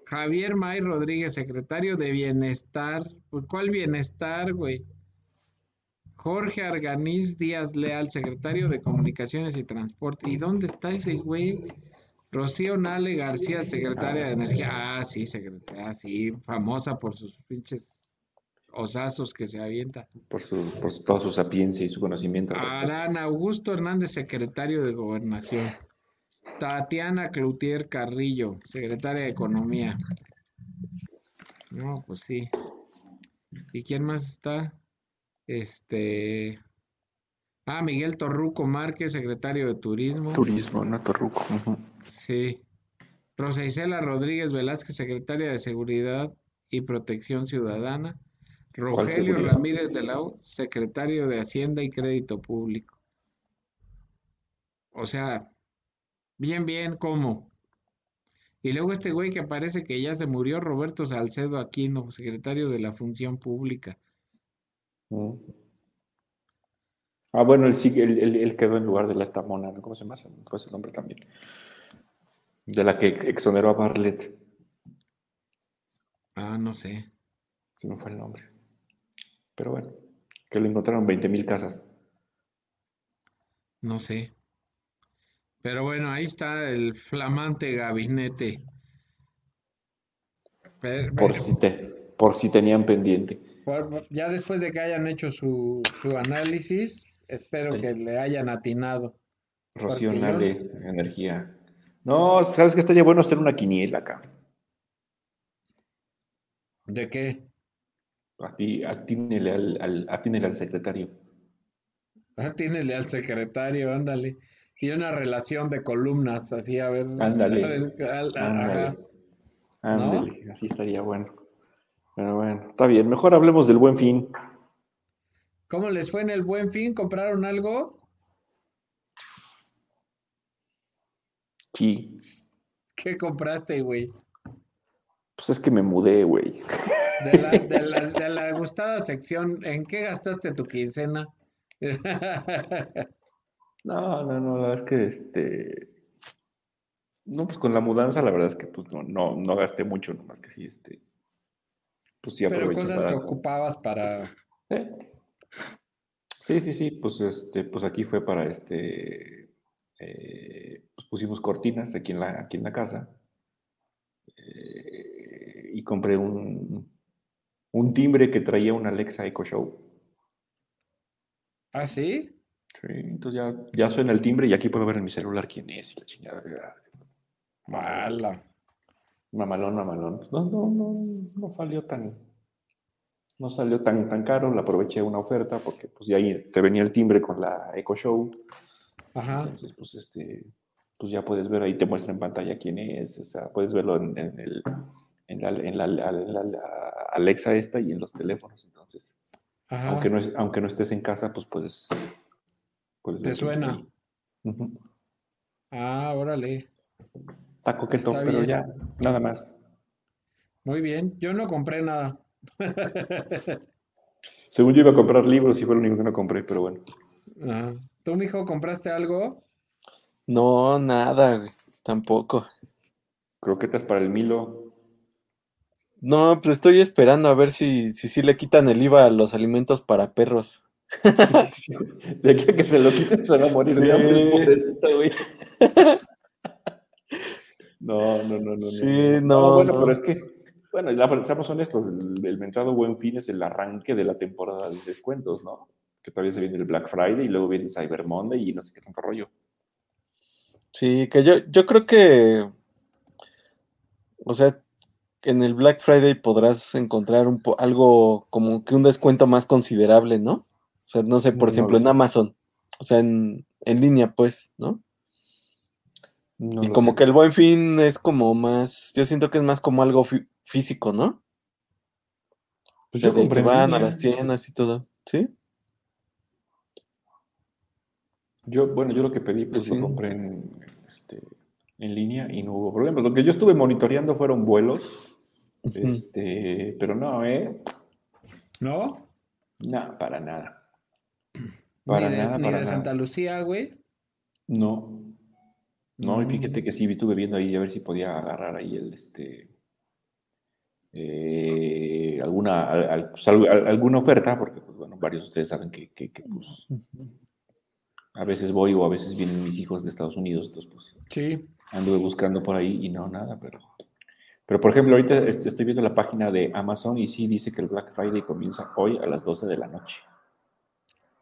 Javier May Rodríguez, secretario de Bienestar. Pues, ¿Cuál bienestar, güey? Jorge Arganiz Díaz Leal, secretario de Comunicaciones y Transporte. ¿Y dónde está ese güey? Rocío Nale García, secretaria de Energía. Ah, sí, secretaria, ah, sí, famosa por sus pinches osazos que se avienta. Por, su, por su- toda su sapiencia y su conocimiento. Arán Augusto Hernández, secretario de Gobernación. Tatiana Cloutier Carrillo, secretaria de Economía. No, pues sí. ¿Y quién más está? Este. Ah, Miguel Torruco Márquez, secretario de Turismo. Turismo, no Torruco. Sí. Rosa Isela Rodríguez Velázquez, secretaria de Seguridad y Protección Ciudadana. Rogelio? Ramírez de la U, secretario de Hacienda y Crédito Público. O sea, bien, bien, ¿cómo? Y luego este güey que parece que ya se murió, Roberto Salcedo Aquino, secretario de la Función Pública. Mm. Ah, bueno, él, sí, él, él- él quedó en lugar de la estamona, ¿no? ¿cómo se llama? Fue ese nombre también. De la que ex- exoneró a Bartlett. Ah, no sé. Se me fue el nombre. Pero bueno, que lo encontraron 20 mil casas. No sé. Pero bueno, ahí está el flamante gabinete. Pero- Por si, te, por si tenían pendiente. por- ya después de que hayan hecho su, su análisis, espero Sí. que le hayan atinado. Rocío Porque yo- Nale, energía. No, ¿sabes qué estaría bueno hacer una quiniela acá? ¿De qué? Ati- Atínele al, al, atínele al secretario. Ah, tínele al secretario, ándale. Y una relación de columnas, así a ver. Ándale. a ver, al- a- Ándale. ajá. Ándale, así estaría bueno. Pero bueno, está bien. Mejor hablemos del buen fin. ¿Cómo les fue en el Buen Fin? ¿Compraron algo? Sí. ¿Qué compraste, güey? Pues es que me mudé, güey. De la, de la, de la gustada sección, ¿en qué gastaste tu quincena? No, no, no, la verdad es que este. No, pues con la mudanza, la verdad es que pues no, no, no gasté mucho, nomás que sí, este. Pues sí Pero cosas que ocupabas para... ¿Eh? Sí, sí, sí, pues este, pues aquí fue para este. eh, pues pusimos cortinas aquí en la, aquí en la casa. eh, y compré un, un timbre que traía una Alexa Echo Show. ¿Ah, sí? Sí, entonces ya, ya suena el timbre y aquí puedo ver en mi celular quién es y la chingada. Mala. Mamalón, mamalón. No, no, no, no salió tan no salió tan, tan caro, la aproveché una oferta porque pues ya ahí te venía el timbre con la Echo Show. Ajá. Entonces, pues este, pues ya puedes ver ahí, te muestra en pantalla quién es, o sea, puedes verlo en, en el, en la, en la- la- la- la Alexa esta y en los teléfonos. Entonces, Ajá. aunque no, es- aunque no estés en casa, pues puedes, puedes Te suena. Ah, órale. Está coqueto, Está pero ya, nada más. Muy bien. Yo no compré nada. Según yo iba a comprar libros y fue lo único que no compré, pero bueno. Ajá. ¿Tú, mijo, compraste algo? No, nada, güey, tampoco. Croquetas para el Milo. No, pues estoy esperando a ver si si, sí le quitan el IVA a los alimentos para perros. De aquí a que se lo quiten se va a morir de Sí. hambre, pobrecito, güey. No, no, no, no. no, Sí, no, bueno, no. pero es que, bueno, la, seamos honestos, el, el mentado Buen Fin es el arranque de la temporada de descuentos, ¿no? Que todavía se viene el Black Friday y luego viene el Cyber Monday y no sé qué tanto rollo. Sí, que yo, yo creo que, o sea, en el Black Friday podrás encontrar un po- algo como que un descuento más considerable, ¿no? O sea, no sé, por No ejemplo, lo en. Amazon, o sea, en, en línea, pues, ¿no? No y como sé. que el Buen Fin es como más, yo siento que es más como algo fí- físico, ¿no? O Pues sea, yo de compré que en van a las tiendas y todo, ¿sí? Yo, bueno, yo lo que pedí, pues Sí. lo compré en, este, en línea y no hubo problemas. Lo que yo estuve monitoreando fueron vuelos, Este, pero no, ¿eh? ¿No? No, para nada. Ni Para de, nada, ni para de nada. Santa Lucía, güey. No, no, y fíjate que sí, estuve viendo ahí a ver si podía agarrar ahí el, este, eh, alguna, al- al- pues, al- al- alguna oferta, porque, pues, bueno, varios de ustedes saben que, que, que, pues, a veces voy o a veces vienen mis hijos de Estados Unidos, entonces, pues, Sí. anduve buscando por ahí y no, nada, pero... Pero, por ejemplo, ahorita este, estoy viendo la página de Amazon y sí dice que el Black Friday comienza hoy a las 12 de la noche.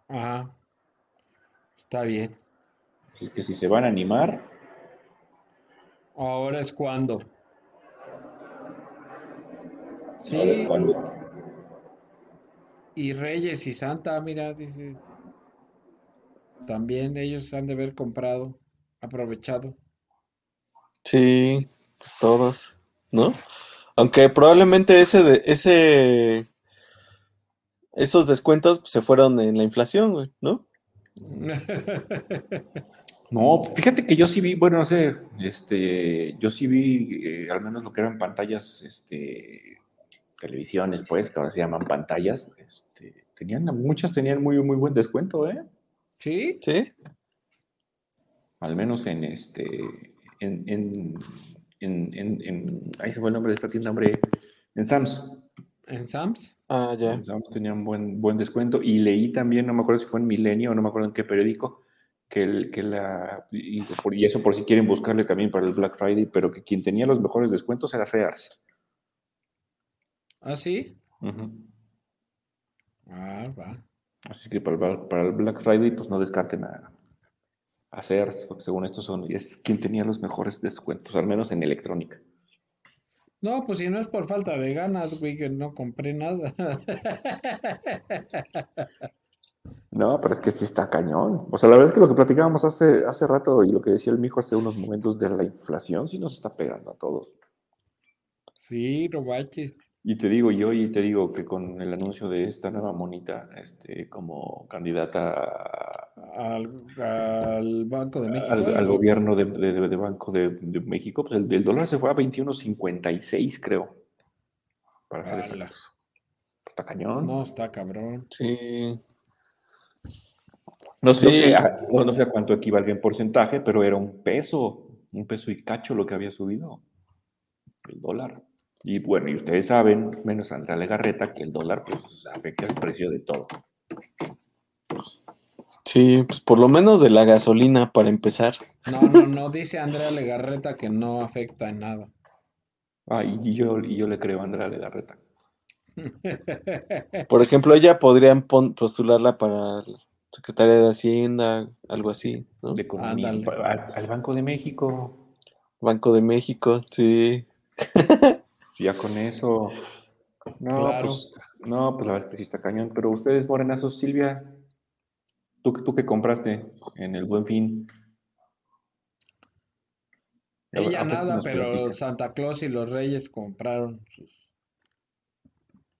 Ajá. Está bien. Así que si se van a animar, Ahora es cuando. Sí. ahora es cuando. Y Reyes y Santa, mira, dice. También ellos han de haber comprado, aprovechado. Sí, pues todos, ¿no? Aunque probablemente ese de, ese esos descuentos pues, se fueron en la inflación, güey, ¿no? No, fíjate que yo sí vi, bueno, no sé, este, yo sí vi eh, al menos lo que eran pantallas, este, televisiones, pues, que ahora se llaman pantallas, este, tenían, muchas tenían muy, muy buen descuento, ¿eh? ¿Sí? Sí. Al menos en este, en, en, en, en, en- ahí se fue el nombre de esta tienda, hombre, en Sams. ¿En Sams? Ah, ya. En Sams tenían buen, buen descuento y leí también, no me acuerdo si fue en Milenio o no me acuerdo en qué periódico, que, el, que la, y, por- y eso por si quieren buscarle también para el Black Friday, pero que quien tenía los mejores descuentos era Sears. ¿Ah, sí? Ah, va. Así que para el, para el Black Friday, pues no descarten a, porque según esto son, es quien tenía los mejores descuentos, al menos en electrónica. No, pues si no es por falta de ganas, güey, que no compré nada. No, pero es que sí está cañón. O sea, la verdad es que lo que platicábamos hace, hace rato y lo que decía el mijo hace unos momentos de la inflación, sí nos está pegando a todos. Sí, no baches. Y te digo yo, y te digo que con el anuncio de esta nueva monita, este, como candidata a- Al, al Banco de México. al, al gobierno de, de- de Banco de, de México, pues el, el dólar se fue a 21.56, creo. Para Ala. exactos. Está cañón. No, está cabrón. Sí. No sé, Sí. a, no, no sé a cuánto equivalga en porcentaje, pero era un peso, un peso y cacho lo que había subido el dólar. Y bueno, y ustedes saben, menos Andrea Legarreta, que el dólar pues afecta el precio de todo. Sí, pues por lo menos de la gasolina para empezar. No, no, no, dice Andrea Legarreta que no afecta en nada. Ah, y, yo, y yo le creo a Andrea Legarreta. Por ejemplo, ella podrían pon- postularla para la Secretaría de Hacienda, algo así, ¿no? De economía, al Banco de México. Banco de México, sí. Ya con eso. No, Claro. pues, no, pues la verdad es que sí está cañón. Pero ustedes, morenazos, Silvia, ¿tú, tú qué compraste en el Buen Fin? Ella nada, pero platica. Santa Claus y los Reyes compraron sus...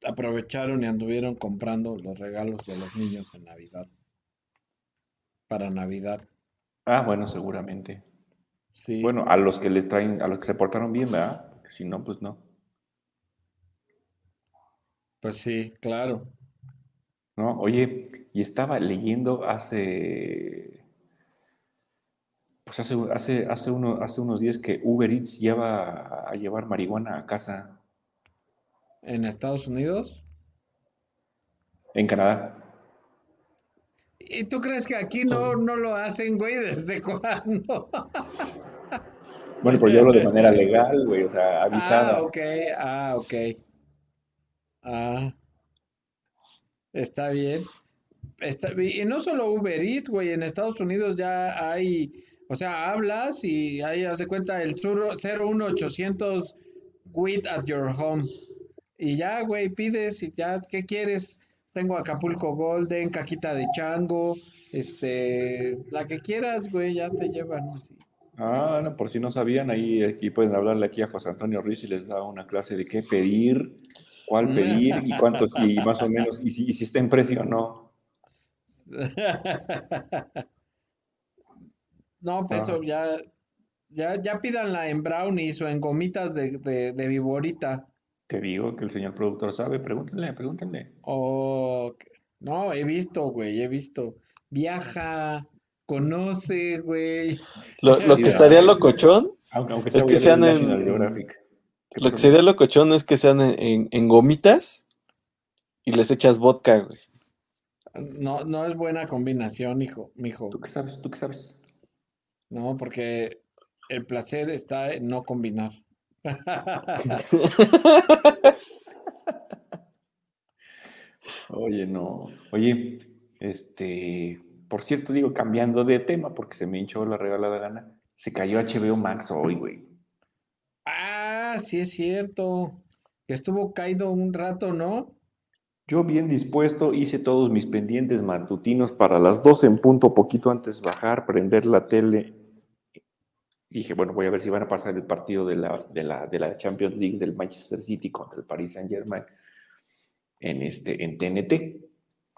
Aprovecharon y anduvieron comprando los regalos de los niños en Navidad. Para Navidad. Ah, bueno, seguramente. Sí. Bueno, a los que les traen, a los que se portaron bien, ¿verdad? Porque si no, pues no. Pues sí, claro. ¿No? Oye, y estaba leyendo hace. Pues hace, hace, hace, uno, hace unos días que Uber Eats lleva a llevar marihuana a casa En Estados Unidos. en Canadá. ¿Y tú crees que aquí no, no lo hacen, güey? ¿Desde cuándo? Bueno, pero yo hablo de manera legal, güey, o sea, avisada. Ah, ok, ah, ok. Ah, está bien. Está y no solo Uber Eats, güey, en Estados Unidos ya hay, o sea, hablas y ahí haz de cuenta el sur- 01800 Wait at your home. Y ya, güey, pides y ya, ¿qué quieres? Tengo Acapulco Golden, caquita de chango, este, la que quieras, güey, ya te llevan. Ah, no, por si no sabían, ahí aquí pueden hablarle aquí a José Antonio Ruiz y les da una clase de qué pedir, cuál pedir y cuántos, y más o menos, y si, y si está en precio o no. No, pues Ah. eso ya, ya, ya pídanla en brownies o en gomitas de, de, de viborita. Te digo que el señor productor sabe, pregúntenle, pregúntenle. O, no, he visto, güey, he visto. Viaja, conoce, güey. Lo, lo Sí, que estaría locochón, Aunque, aunque Es sea que sean en- Geographic. ¿Qué lo que sería locochón es que sean en, en- en gomitas y les echas vodka, güey. No, no es buena combinación, hijo, mijo. ¿Tú qué sabes? ¿Tú qué sabes? No, porque el placer está en no combinar. Oye, no. Oye, este, por cierto, digo, cambiando de tema, porque se me hinchó la regalada gana, se cayó HBO Max hoy, güey. Ah, sí es cierto. Estuvo caído un rato, ¿no? Yo bien dispuesto hice todos mis pendientes matutinos para las 12 en punto, poquito antes bajar, prender la tele. Dije, bueno, voy a ver si van a pasar el partido de la, de la, de la Champions League del Manchester City contra el Paris Saint Germain en, este, en TNT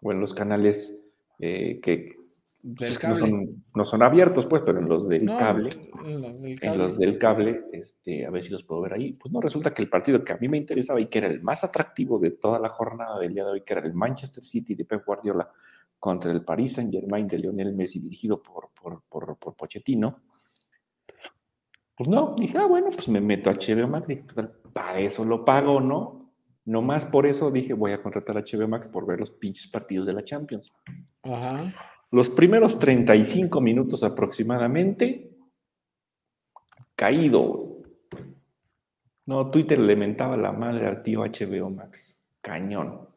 o en los canales eh, que Del no, son, no son abiertos, pues, pero en los del No, cable. en los del En cable. los del cable, este, a ver si los puedo ver ahí. Pues no, resulta que el partido que a mí me interesaba y que era el más atractivo de toda la jornada del día de hoy, que era el Manchester City de Pep Guardiola contra el Paris Saint Germain de Lionel Messi, dirigido por, por, por, por Pochettino. Pues no, dije, ah, bueno, pues me meto a HBO Max. Dije, total, para eso lo pago, ¿no? Nomás por eso dije, voy a contratar a HBO Max por ver los pinches partidos de la Champions. Ajá. Los primeros 35 minutos aproximadamente, caído. No, Twitter le mentaba la madre al tío HBO Max. Cañón.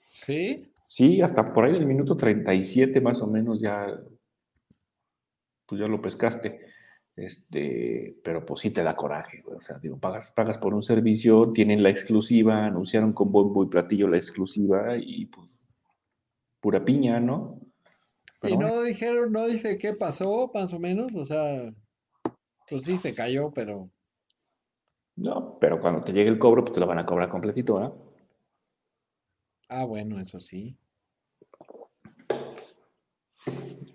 ¿Sí? Sí, hasta por ahí del minuto 37 más o menos ya, pues ya lo pescaste. Este, pero pues sí te da coraje. O sea, digo, pagas, pagas por un servicio, tienen la exclusiva, anunciaron con bombo y platillo la exclusiva y pues pura piña, ¿no? Pero Y bueno. no dijeron, no dice qué pasó, más o menos. O sea, pues sí se cayó, pero. No, pero cuando te llegue el cobro, pues te lo van a cobrar completito, ¿verdad? Ah, bueno, eso sí.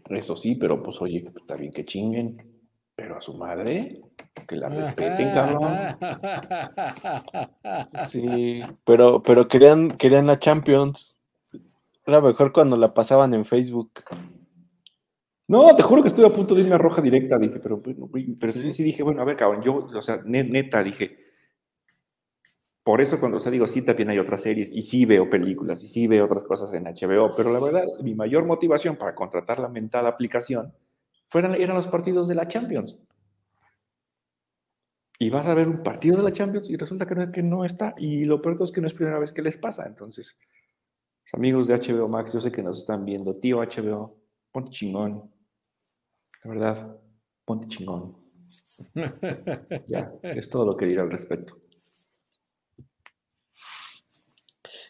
Eso sí, pero pues oye, pues, está bien que chinguen, pero a su madre, que la respeten, cabrón. Sí, pero, pero querían, querían la Champions. Era mejor cuando la pasaban en Facebook. No, te juro que estuve a punto de irme a roja directa, dije, pero, pero sí, sí dije, bueno, a ver, cabrón, yo, o sea, ne- neta, dije, por eso cuando, o sea, digo, sí, también hay otras series, y sí veo películas, y sí veo otras cosas en HBO, pero la verdad, mi mayor motivación para contratar la mentada aplicación fueran, eran los partidos de la Champions. Y vas a ver un partido de la Champions y resulta que no, que no está, y lo peor es que no es primera vez que les pasa, entonces, amigos de HBO Max, yo sé que nos están viendo, tío HBO, ponte chingón. La verdad, ponte chingón. Ya, es todo lo que diré al respecto.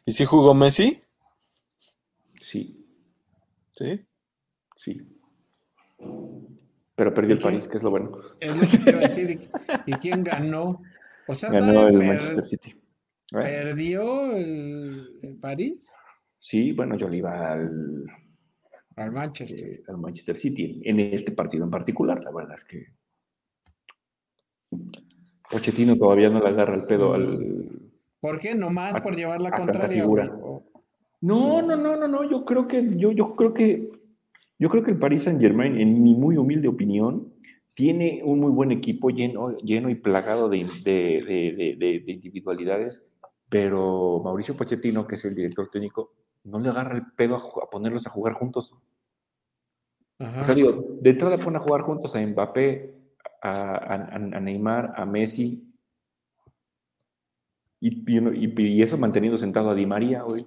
¿Y si jugó Messi? Sí, Sí. sí. Pero perdió el París, que es lo bueno. Es lo que te iba a decir. ¿Y quién ganó? O sea, Ganó el Manchester City. ¿Eh? perdió el, el París Sí, bueno, yo le iba al, al Manchester. eh, al Manchester City en este partido en particular. La verdad es que Pochettino todavía no le agarra el pedo al, ¿Por qué? Nomás A- por llevar la contraria. O- No, no, no, no, no. Yo creo que, yo, yo creo que, yo creo que el Paris Saint Germain, en mi muy humilde opinión, tiene un muy buen equipo lleno, lleno y plagado de, de- de- de- de- de individualidades, pero Mauricio Pochettino, que es el director técnico, no le agarra el pedo a, ponerlos a jugar juntos. Ajá. O sea, digo, de entrada pone a jugar juntos a Mbappé, a, a- a Neymar, a Messi, y, eso manteniendo sentado a Di María, güey.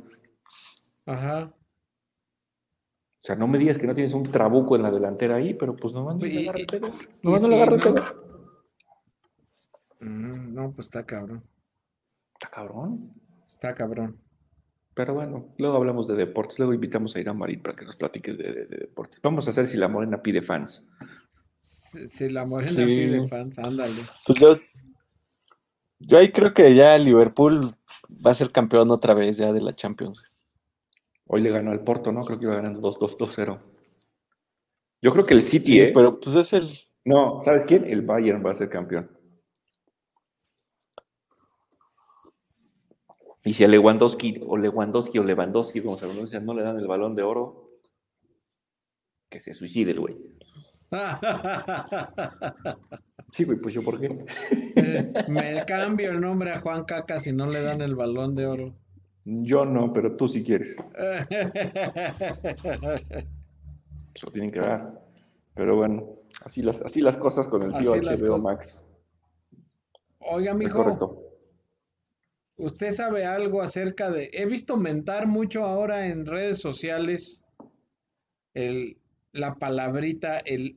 Ajá. O sea, no me digas que no tienes un trabuco en la delantera ahí, pero pues nomás no le agarra el pedo. Nomás no le agarra el pedo. Mm, No, pues está cabrón. Está cabrón. Está cabrón. Pero bueno, luego hablamos de deportes. Luego invitamos a Irán Marín para que nos platique de, de- de deportes. Vamos a hacer si la morena pide fans. Si, si la morena Sí. pide fans, ándale. Pues yo, yo ahí creo que ya Liverpool va a ser campeón otra vez ya de la Champions. Hoy le ganó al Porto, ¿no? Creo que iba ganando 2-2-2-0. Yo creo que el City, Sí, ¿eh? pero pues es el. No, ¿sabes quién? El Bayern va a ser campeón. Y si a Lewandowski o Lewandowski o Lewandowski, como se pronuncia, no le dan el balón de oro, que se suicide el güey. Sí, güey, pues yo por qué. Eh, Me cambio el nombre a Juan Caca si no le dan el balón de oro. Yo no, pero tú si quieres. Se lo tienen que dar. Pero bueno, así las, así las cosas con el tío Así HBO. Max. Oiga, mijo, correcto. ¿Usted sabe algo acerca de... He visto mentar mucho ahora en redes sociales el, la palabrita, el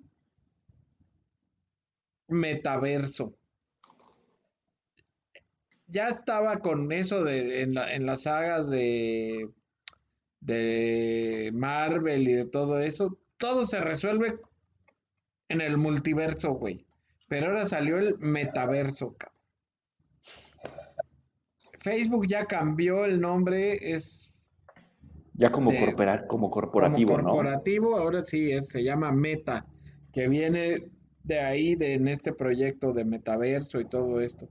metaverso. Ya estaba con eso de, en, la- en las sagas de, de Marvel y de todo eso. Todo se resuelve en el multiverso, güey. Pero ahora salió el metaverso, cabrón. Facebook ya cambió el nombre, es Ya como, de- corpora- como como corporativo, ¿no? corporativo, ahora sí es- se llama Meta, que viene de ahí, de, en este proyecto de metaverso y todo esto.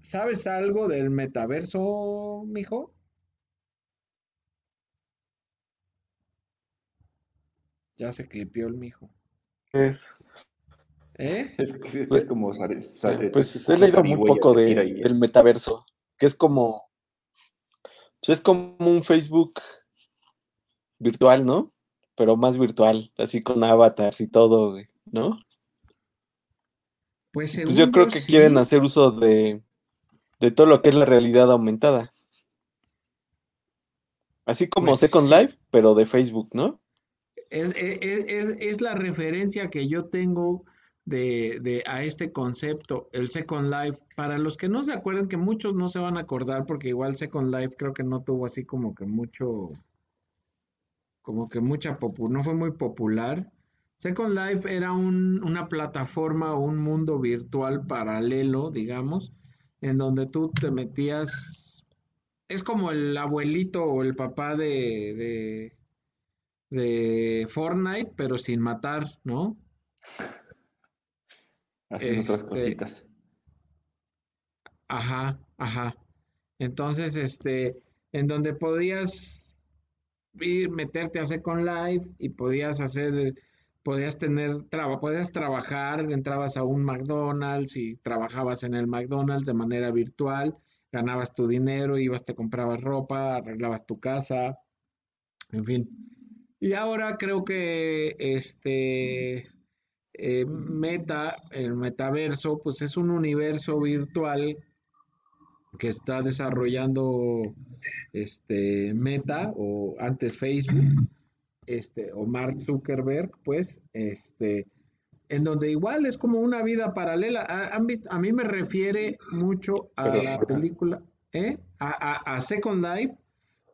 ¿Sabes algo del metaverso, mijo? Ya se clipió el mijo. Es, ¿Eh? Es, que- es que Pues- es como... sare- pues es he leído muy poco de, del metaverso, que es como. Pues es como un Facebook virtual, ¿no? Pero más virtual, así con avatars y todo, güey, ¿no? Pues Pues yo creo que sí. quieren hacer uso de, de todo lo que es la realidad aumentada. Así como Pues Second. Life, pero de Facebook, ¿no? Es, es- es- es la referencia que yo tengo de, de- a este concepto, el Second Life. Para los que no se acuerdan, que muchos no se van a acordar, porque igual Second Life creo que no tuvo así como que mucho, como que mucha popu, no fue muy popular. Second Life era un- una plataforma o un mundo virtual paralelo, digamos, en donde tú te metías, es como el abuelito o el papá de, de, de Fortnite, pero sin matar, ¿no? Haciendo otras Este, cositas. Ajá, ajá. Entonces, este, en donde podías ir, meterte a Second Life y podías hacer, podías tener, traba, podías trabajar, entrabas a un McDonald's y trabajabas en el McDonald's de manera virtual, ganabas tu dinero, ibas, te comprabas ropa, arreglabas tu casa, en fin. Y ahora creo que este eh, Meta, el metaverso, pues es un universo virtual que está desarrollando este Meta o antes Facebook, este o Mark Zuckerberg, pues, este en donde igual es como una vida paralela. A, mí me refiere mucho a Pero- la película. ¿eh? A, a, Second Life,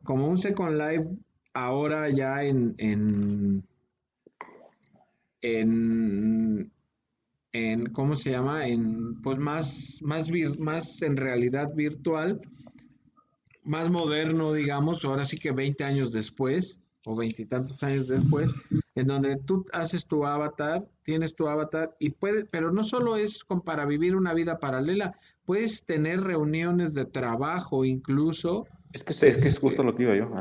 como un Second Life ahora ya en, en, en, en ¿cómo se llama? En, pues más, más, más en realidad virtual, más moderno, digamos, ahora sí que 20 años después o veintitantos años después, en donde tú haces tu avatar, tienes tu avatar y puedes, pero no solo es para vivir una vida paralela, puedes tener reuniones de trabajo incluso. Es que es, que es justo lo que iba yo.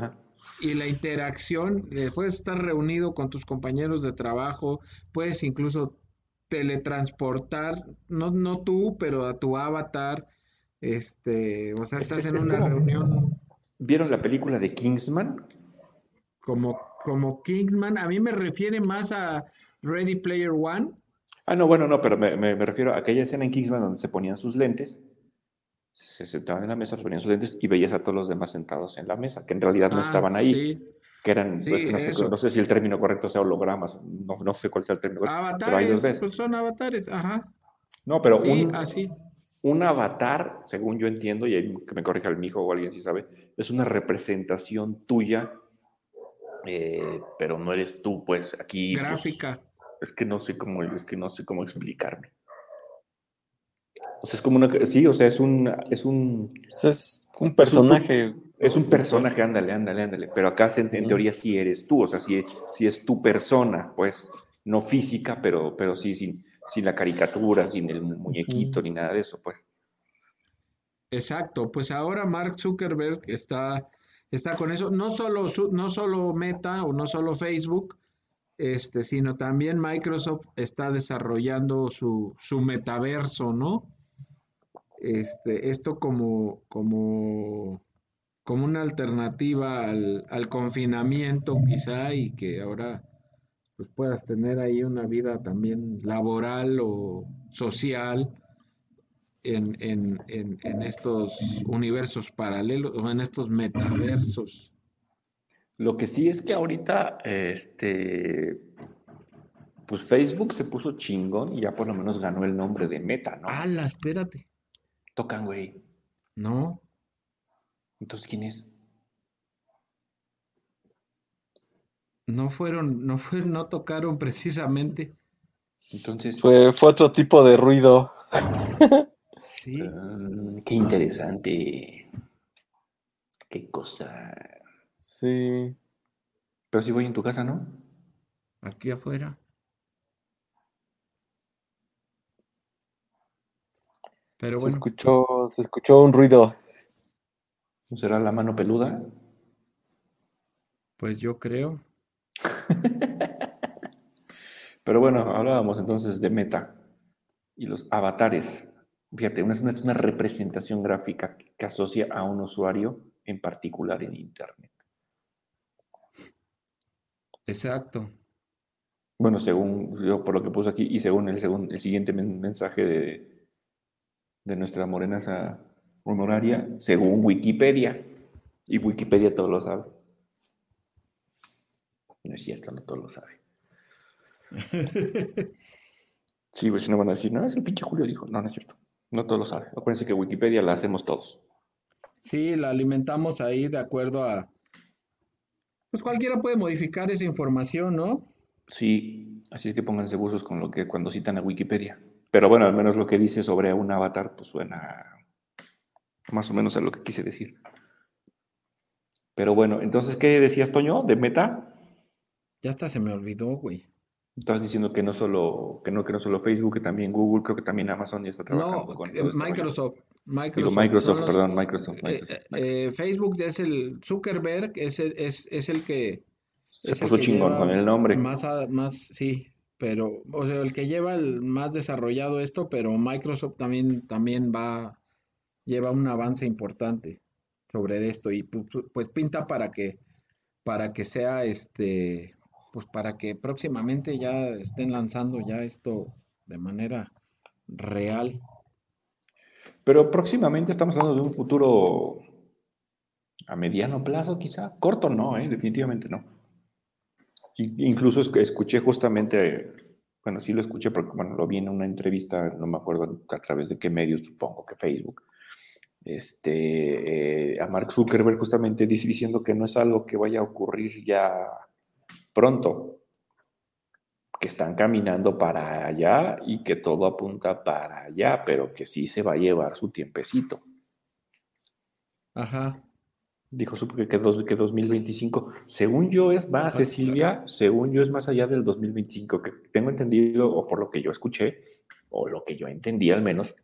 Y la interacción, eh, puedes estar reunido con tus compañeros de trabajo, puedes incluso teletransportar, no, no tú, pero a tu avatar, este, o sea, estás en una reunión. ¿Vieron la película de Kingsman? como, como Kingsman, a mí me refiere más a Ready Player One. Ah, no, bueno, no, pero me, refiero a aquella escena en Kingsman donde se ponían sus lentes, se sentaban en la mesa, ponían sus lentes y veías a todos los demás sentados en la mesa, que en realidad no ah, estaban ahí. Que eran, pues, no, sé, si el término correcto sea hologramas, no, no sé cuál sea el término correcto. Avatares, pues son avatares, ajá. No, pero un, así. un avatar, según yo entiendo, y ahí que me corrija el mijo o alguien si sabe, es una representación tuya eh, pero no eres tú, pues aquí. Pues, Gráfica. es que no sé cómo, es que no sé cómo explicarme. O sea, es como una, sí, o sea, es un, es un, es un personaje. Es un, personaje, ándale, ándale, ándale. Pero acá en, teoría sí eres tú, o sea, sí, es tu persona, pues, no física, pero, pero sí sin, sin la caricatura, sin el muñequito, ni nada de eso, pues. Exacto, pues ahora Mark Zuckerberg está está con eso. No solo, no solo Meta o no solo Facebook, este, sino también Microsoft está desarrollando su, su metaverso, ¿no? Este, esto como, como, como una alternativa al, al confinamiento quizá y que ahora pues puedas tener ahí una vida también laboral o social en, en, en, en, estos universos paralelos o en estos metaversos. Lo que sí es que ahorita, este, pues Facebook se puso chingón y ya por lo menos ganó el nombre de Meta, ¿no? ¡Hala, espérate! Tocan, güey. No. Entonces, ¿quién es? No fueron, no fueron, no tocaron precisamente. Entonces. Fue, fue otro tipo de ruido. Ah, qué interesante. Qué cosa. Sí. Pero si voy en tu casa, ¿no? Aquí afuera. Pero bueno. Se escuchó, se escuchó un ruido. ¿Será la mano peluda? Pues yo creo. Pero bueno, hablábamos entonces de meta y los avatares. Fíjate, una, es una representación gráfica que asocia a un usuario en particular en Internet. Exacto. Bueno, según yo por lo que puse aquí y según el, el siguiente mensaje de, de nuestra morena honoraria, según Wikipedia. Y Wikipedia todo lo sabe. No es cierto, no todo lo sabe. Sí, pues si no van a decir, no, es el pinche Julio dijo. No, no es cierto. No todos lo saben. Acuérdense que Wikipedia la hacemos todos. Sí, la alimentamos ahí de acuerdo a... Pues cualquiera puede modificar esa información, ¿no? Sí, así es que pónganse buzos con lo que cuando citan a Wikipedia. Pero bueno, al menos lo que dice sobre un avatar, pues suena más o menos a lo que quise decir. Pero bueno, entonces, ¿qué decías, Toño, de Meta? Ya hasta se me olvidó, güey. Estás diciendo que no solo que no que no solo Facebook, que también Google, creo que también Amazon ya está trabajando no, con eh, Microsoft, Microsoft, Microsoft, perdón, Microsoft. Eh, eh, Facebook es el Zuckerberg, es el, es, es el que se puso chingón con el nombre. Más, más, sí, pero, o sea, el que lleva el más desarrollado esto, pero Microsoft también, también va, lleva un avance importante sobre esto y pues, pinta para que, para que sea este, pues para que próximamente ya estén lanzando ya esto de manera real. Pero próximamente estamos hablando de un futuro a mediano plazo, quizá. Corto no, ¿eh? definitivamente no. Incluso escuché justamente, bueno, sí lo escuché porque bueno, lo vi en una entrevista, no me acuerdo a través de qué medios, supongo que Facebook, este, eh, a Mark Zuckerberg justamente diciendo que no es algo que vaya a ocurrir ya pronto, que están caminando para allá y que todo apunta para allá, pero que sí se va a llevar su tiempecito. Ajá. Dijo que, que, que 2025, según yo es más, Cecilia, según yo es más allá del 2025, que tengo entendido, o por lo que yo escuché, o lo que yo entendí al menos,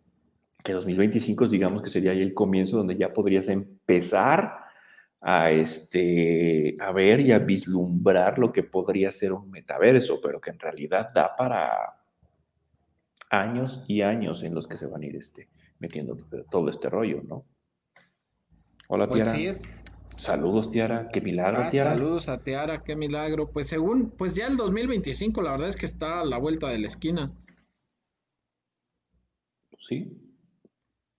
que 2025 digamos que sería ahí el comienzo donde ya podrías empezar a, este, a ver y a vislumbrar lo que podría ser un metaverso, pero que en realidad da para años y años en los que se van a ir este, metiendo todo este rollo, ¿no? Hola, pues. Sí es. Saludos, Tiara. Qué milagro, ah, Tiara. Saludos a Tiara, qué milagro. Pues según, pues ya el 2025, la verdad es que está a la vuelta de la esquina. Sí.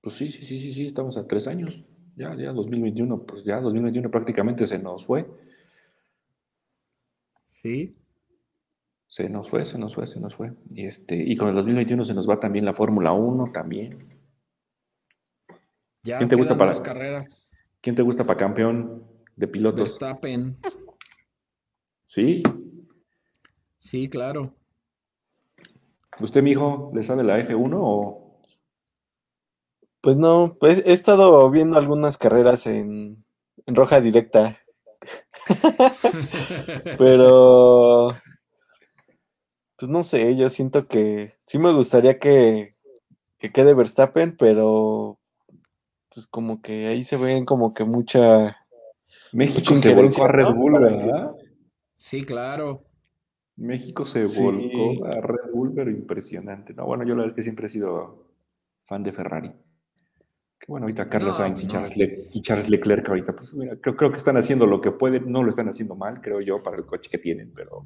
Pues sí, sí, sí, sí, sí, estamos a tres años. Ya, ya 2021, pues ya 2021 prácticamente se nos fue. Sí. Se nos fue, se nos fue, se nos fue. Y, este, y con el 2021 se nos va también la Fórmula 1 también. Ya ¿Quién te gusta para dos carreras. ¿Quién te gusta para campeón de pilotos? Verstappen. Sí. Sí, claro. ¿Usted, mijo, le sabe la F1 o Pues no, pues he estado viendo algunas carreras en, en roja directa. Pero, pues no sé, yo siento que sí me gustaría que, que quede Verstappen, pero pues como que ahí se ven como que mucha... México mucha se volcó a Red. Bull, ¿verdad? Sí, claro. México se Sí. volcó a Red Bull, pero impresionante. No, bueno, yo la verdad es que siempre he sido fan de Ferrari. Que bueno, ahorita Carlos No, Sainz y, no. Charles Le- y Charles Leclerc ahorita, pues mira, creo, creo que están haciendo lo que pueden, no lo están haciendo mal, creo yo, para el coche que tienen, pero,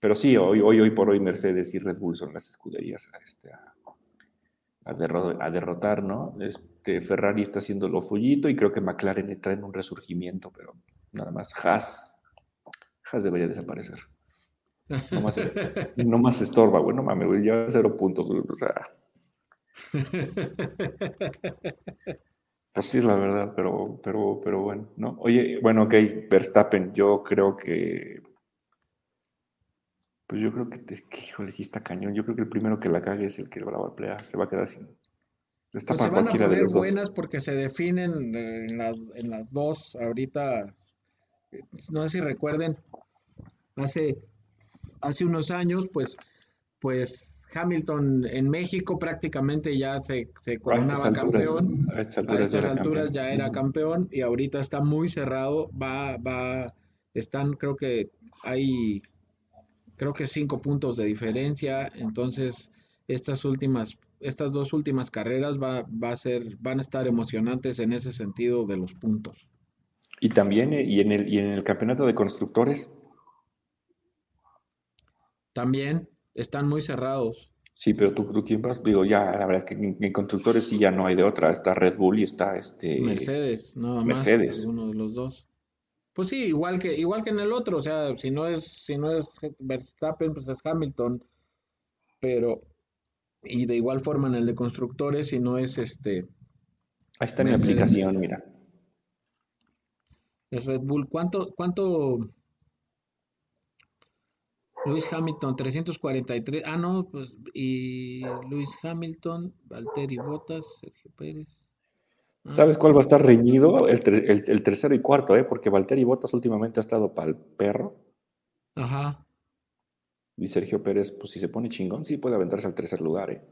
pero sí, hoy, hoy, hoy por hoy Mercedes y Red Bull son las escuderías a, este, a, a derro- a derrotar, ¿no? Este, Ferrari está haciendo lo suyito y creo que McLaren está en un resurgimiento, pero nada más Haas, Haas debería desaparecer. No más, es- no más estorba, güey, no mames, güey, ya cero puntos, o sea, pues sí es la verdad, pero, pero, pero bueno, ¿no? Oye, bueno, ok, Verstappen, yo creo que, pues yo creo que, te- que, híjole, sí está cañón, yo creo que el primero que la cague es el que la va a pelear, se va a quedar sin, está Pues se para van a cualquiera de poner dos. buenas porque se definen eh, en las, en las dos. Ahorita, eh, no sé si recuerden, hace, hace unos años, pues, pues Hamilton en México prácticamente ya se, se A coronaba alturas, campeón. a estas A alturas ya estas era alturas ya era campeón y ahorita está muy cerrado. Va, va, están, creo que hay, creo que cinco puntos de diferencia. Entonces, estas últimas, estas dos últimas carreras va, va a ser, van a estar emocionantes en ese sentido de los puntos. Y también, eh, y en el, y en el campeonato de constructores, También están muy cerrados. sí, pero tú, tú quién vas, digo, ya, la verdad es que en, en constructores sí ya no hay de otra, está Red Bull y está este... Mercedes, nada más, Mercedes. alguno de los dos. Pues sí, igual que, igual que en el otro, o sea, si no es, si no es Verstappen, pues es Hamilton, pero, y de igual forma en el de constructores, si no es este, Ahí está mi aplicación, mira. es Red Bull. ¿Cuánto, cuánto? Luis Hamilton, 343. Ah, no, pues, y Luis Hamilton, Valtteri Bottas, Sergio Pérez. ¿Sabes cuál va a estar reñido? El, ter- el- el tercero y cuarto, ¿eh? Porque Valtteri Bottas últimamente ha estado para el perro. Ajá. Y Sergio Pérez, pues si se pone chingón, sí puede aventarse al tercer lugar, ¿eh?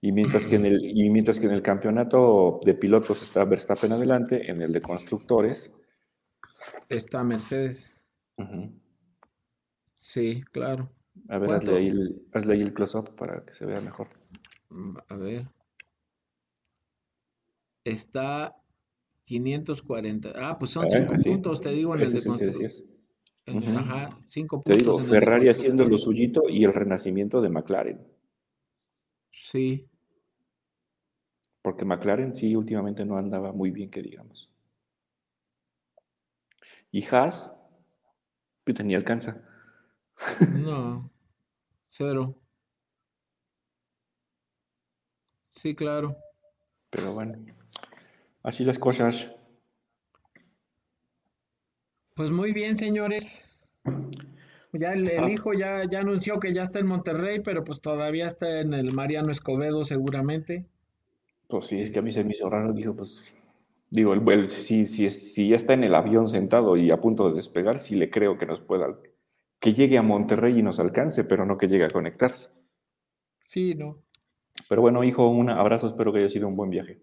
Y mientras que en el, y mientras que en el campeonato de pilotos está Verstappen adelante, en el de constructores, Está Mercedes. Sí, claro. a ver, hazle ahí el, hazle ahí el close-up para que se vea mejor. A ver. Está 540. Ah, pues son Ah, 5 sí. puntos, te digo, en el Ese de el Ujú. Ajá, 5 Te puntos digo, en el de Ferrari haciendo lo suyito y el renacimiento de McLaren. Sí, Porque McLaren sí últimamente no andaba muy bien, que digamos. Y Haas, puta, ni alcanza. no. Cero. Sí, claro. Pero bueno, así las cosas. Pues muy bien, señores. Ya el, el Ah. hijo ya, ya anunció que ya está en Monterrey, pero pues todavía está en el Mariano Escobedo seguramente. Pues sí, es que a mí se me hizo raro. Dijo, pues, digo, el, el- si, si, si ya está en el avión sentado y a punto de despegar, sí le creo que nos pueda, que llegue a Monterrey y nos alcance, pero no que llegue a conectarse. Sí, ¿no? Pero bueno, hijo, un abrazo, espero que haya sido un buen viaje.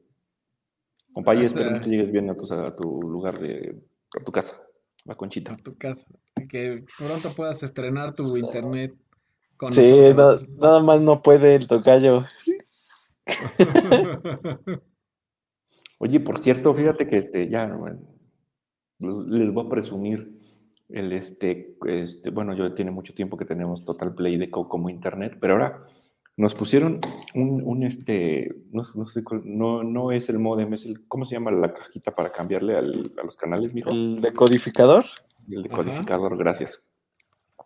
Compañero, Hasta- espero que llegues bien a tu, a tu lugar de, a tu casa, la conchita. A tu casa. Que pronto puedas estrenar tu internet con Sí, no- nada más no puede el tocayo. Oye, por cierto, fíjate que este, ya bueno, les, les voy a presumir el este, este, bueno, yo tiene mucho tiempo que tenemos Total Play de Co- como internet, pero ahora nos pusieron un, un, este, no, no sé no, no es el modem, es el, ¿cómo se llama la cajita para cambiarle al- a los canales, mijo? El decodificador. El Ajá. decodificador, gracias.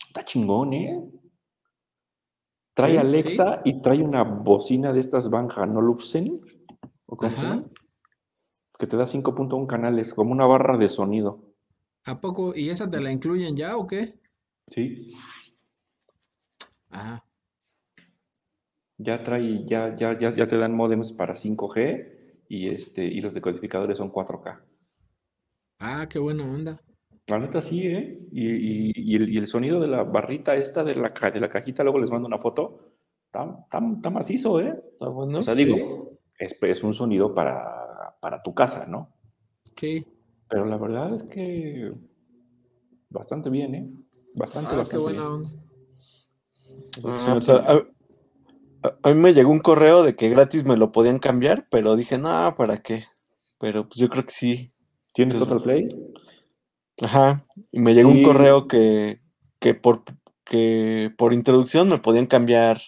Está chingón, ¿eh? Trae Sí, Alexa y trae una bocina de estas Van Hanolufsen, ¿o cómo Ajá. Que te da 5.1 canales, como una barra de sonido. ¿A poco? ¿Y esa te la incluyen ya o qué? Sí. Ah, Ya trae, ya, ya, ya, ya te dan modems para 5G y, este, y los decodificadores son 4K. ah, qué buena onda. La neta sí, ¿eh? Y, y- y el, y el sonido de la barrita esta de la, de la cajita, luego les mando una foto, está, está, está macizo, ¿eh? Está bueno. O sea, digo, es, es un sonido para, para tu casa, ¿no? Sí. Pero la verdad es que bastante bien, ¿eh? Bastante, Ah, qué bastante buena bien. onda. Ah, Sí, no pues, a, a- a mí me llegó un correo de que gratis me lo podían cambiar, pero dije, no, ¿para qué? Pero pues yo creo que sí. ¿Tienes Total Play? Ajá. Y me llegó Sí. un correo que, que por que por introducción me podían cambiar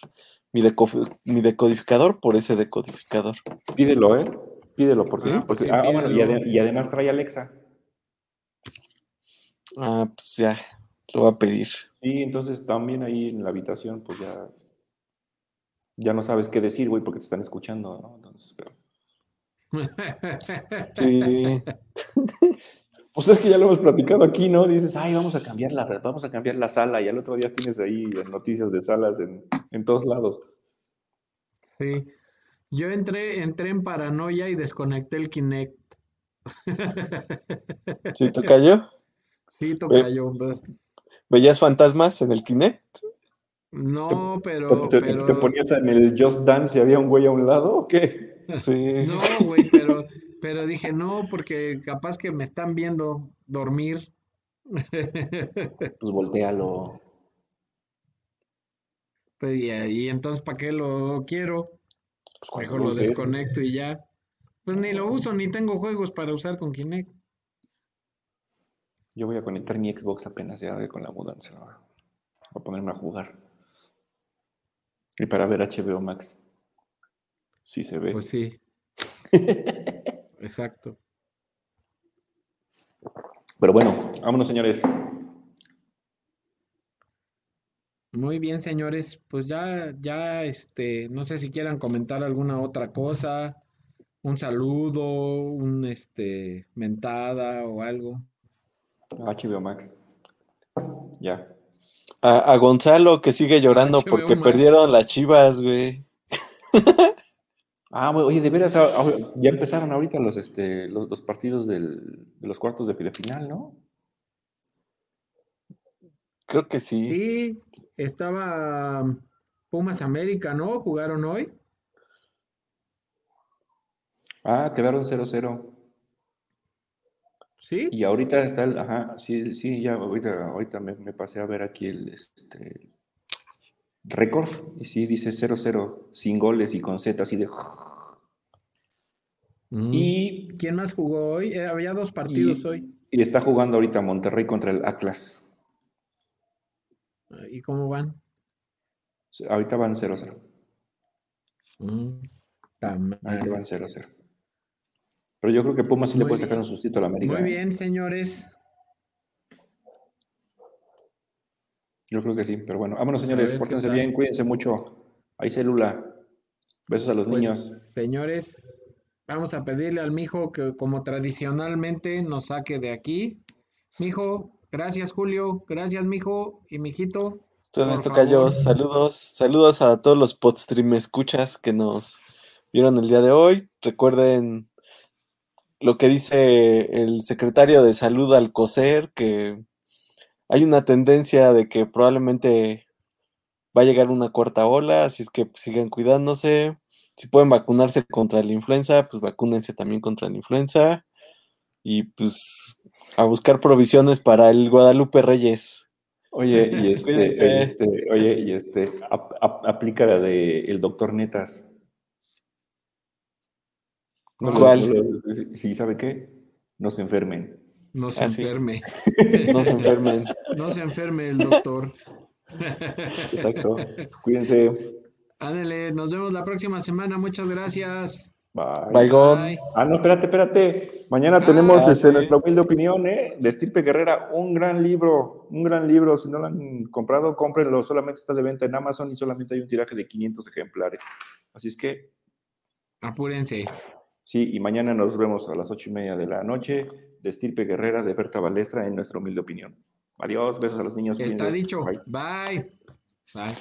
mi, deco- mi decodificador por ese decodificador. Pídelo, ¿eh? Pídelo, porque, Ah, porque- sí, ah, bueno, y, ade- y además trae Alexa. Ah, pues ya, lo voy a pedir. Sí, entonces también ahí en la habitación, pues ya, ya no sabes qué decir, güey, porque te están escuchando, ¿no? Entonces, pero- Sí. Pues es que ya lo hemos platicado aquí, ¿no? Dices, ay, vamos a cambiar la, vamos a cambiar la sala, y al otro día tienes ahí noticias de salas en, en todos lados. Sí. Yo entré, entré en paranoia y desconecté el Kinect. ¿Sí, tocayo? Sí, tocayo. pues, ¿Veías fantasmas en el Kinect? No, ¿Te, pero, te- te- ponías en el Just Dance y había un güey a un lado o qué? Sí. no, güey, pero, pero dije no, porque capaz que me están viendo dormir. Pues voltealo. Pues, y, y entonces, ¿para qué lo quiero? Pues cuando Mejor lo desconecto y ya. Pues ni lo uso, ni tengo juegos para usar con Kinect. Yo voy a conectar mi Xbox apenas ya con la mudanza. Voy a ponerme a jugar. Y para ver HBO Max. Sí se ve. Pues sí, exacto. Pero bueno, vámonos, señores. Muy bien, señores. Pues ya, ya, este, no sé si quieran comentar alguna otra cosa, un saludo, un, este, mentada o algo. HBO Max. Ya. A, a Gonzalo que sigue llorando porque perdieron las chivas, güey. Ah, oye, de veras, ah, ah, ya empezaron ahorita los, este, los, los partidos del- de los cuartos de, de final, ¿no? Creo que sí. Sí, estaba um, Pumas América, ¿no? Jugaron hoy. Ah, quedaron 0-0. Sí, Y ahorita está el, ajá, sí, sí, ya ahorita, ahorita me, me pasé a ver aquí el este, récord y sí dice 0-0, sin goles y con Z así de... Mm. Y, ¿Quién más jugó hoy? Eh, había dos partidos y, hoy. y está jugando ahorita Monterrey contra el Atlas. Ah, ¿Y cómo van? Ahorita van 0-0. Mm. Ahorita van 0-0. Pero yo creo que Pumas sí le puede sacar un sustito a la América. Muy ¿eh? bien, señores. Yo creo que sí, pero bueno, vámonos señores, pórtense bien, cuídense mucho. Hay célula. Besos a los Pues, niños. señores, Vamos a pedirle al mijo que como tradicionalmente nos saque de aquí. Mijo, gracias Julio, gracias mijo y mijito. Todo esto cayó. Saludos, saludos a todos los podstream escuchas que nos vieron el día de hoy. Recuerden lo que dice el secretario de salud al coser, que hay una tendencia de que probablemente va a llegar una cuarta ola, así es que pues, sigan cuidándose. Si pueden vacunarse contra la influenza, pues vacúnense también contra la influenza. Y pues a buscar provisiones para el Guadalupe Reyes. Oye, y este, oye, este, oye, y este, ap- ap- aplica la de el doctor Netas. No lo- ¿Cuál? lo- sí, ¿sabe qué? No se enfermen. No se Ah, sí. enferme. No se enfermen. No se enferme el doctor. Exacto. Cuídense. Ándale, nos vemos la próxima semana. Muchas gracias. Bye. Baigón. Bye. Ah, no, espérate, espérate. Mañana Ah, tenemos este, sí. nuestra humilde opinión, ¿eh? De Estirpe Guerrera, un gran libro, un gran libro. Si no lo han comprado, cómprenlo. Solamente está de venta en Amazon y solamente hay un tiraje de 500 ejemplares. Así es que, Apúrense. Sí, y mañana nos vemos a las ocho y media de la noche de Estirpe Guerrera de Berta Balestra en nuestra humilde opinión. Adiós, besos a los niños. Está dicho. Bye. Bye.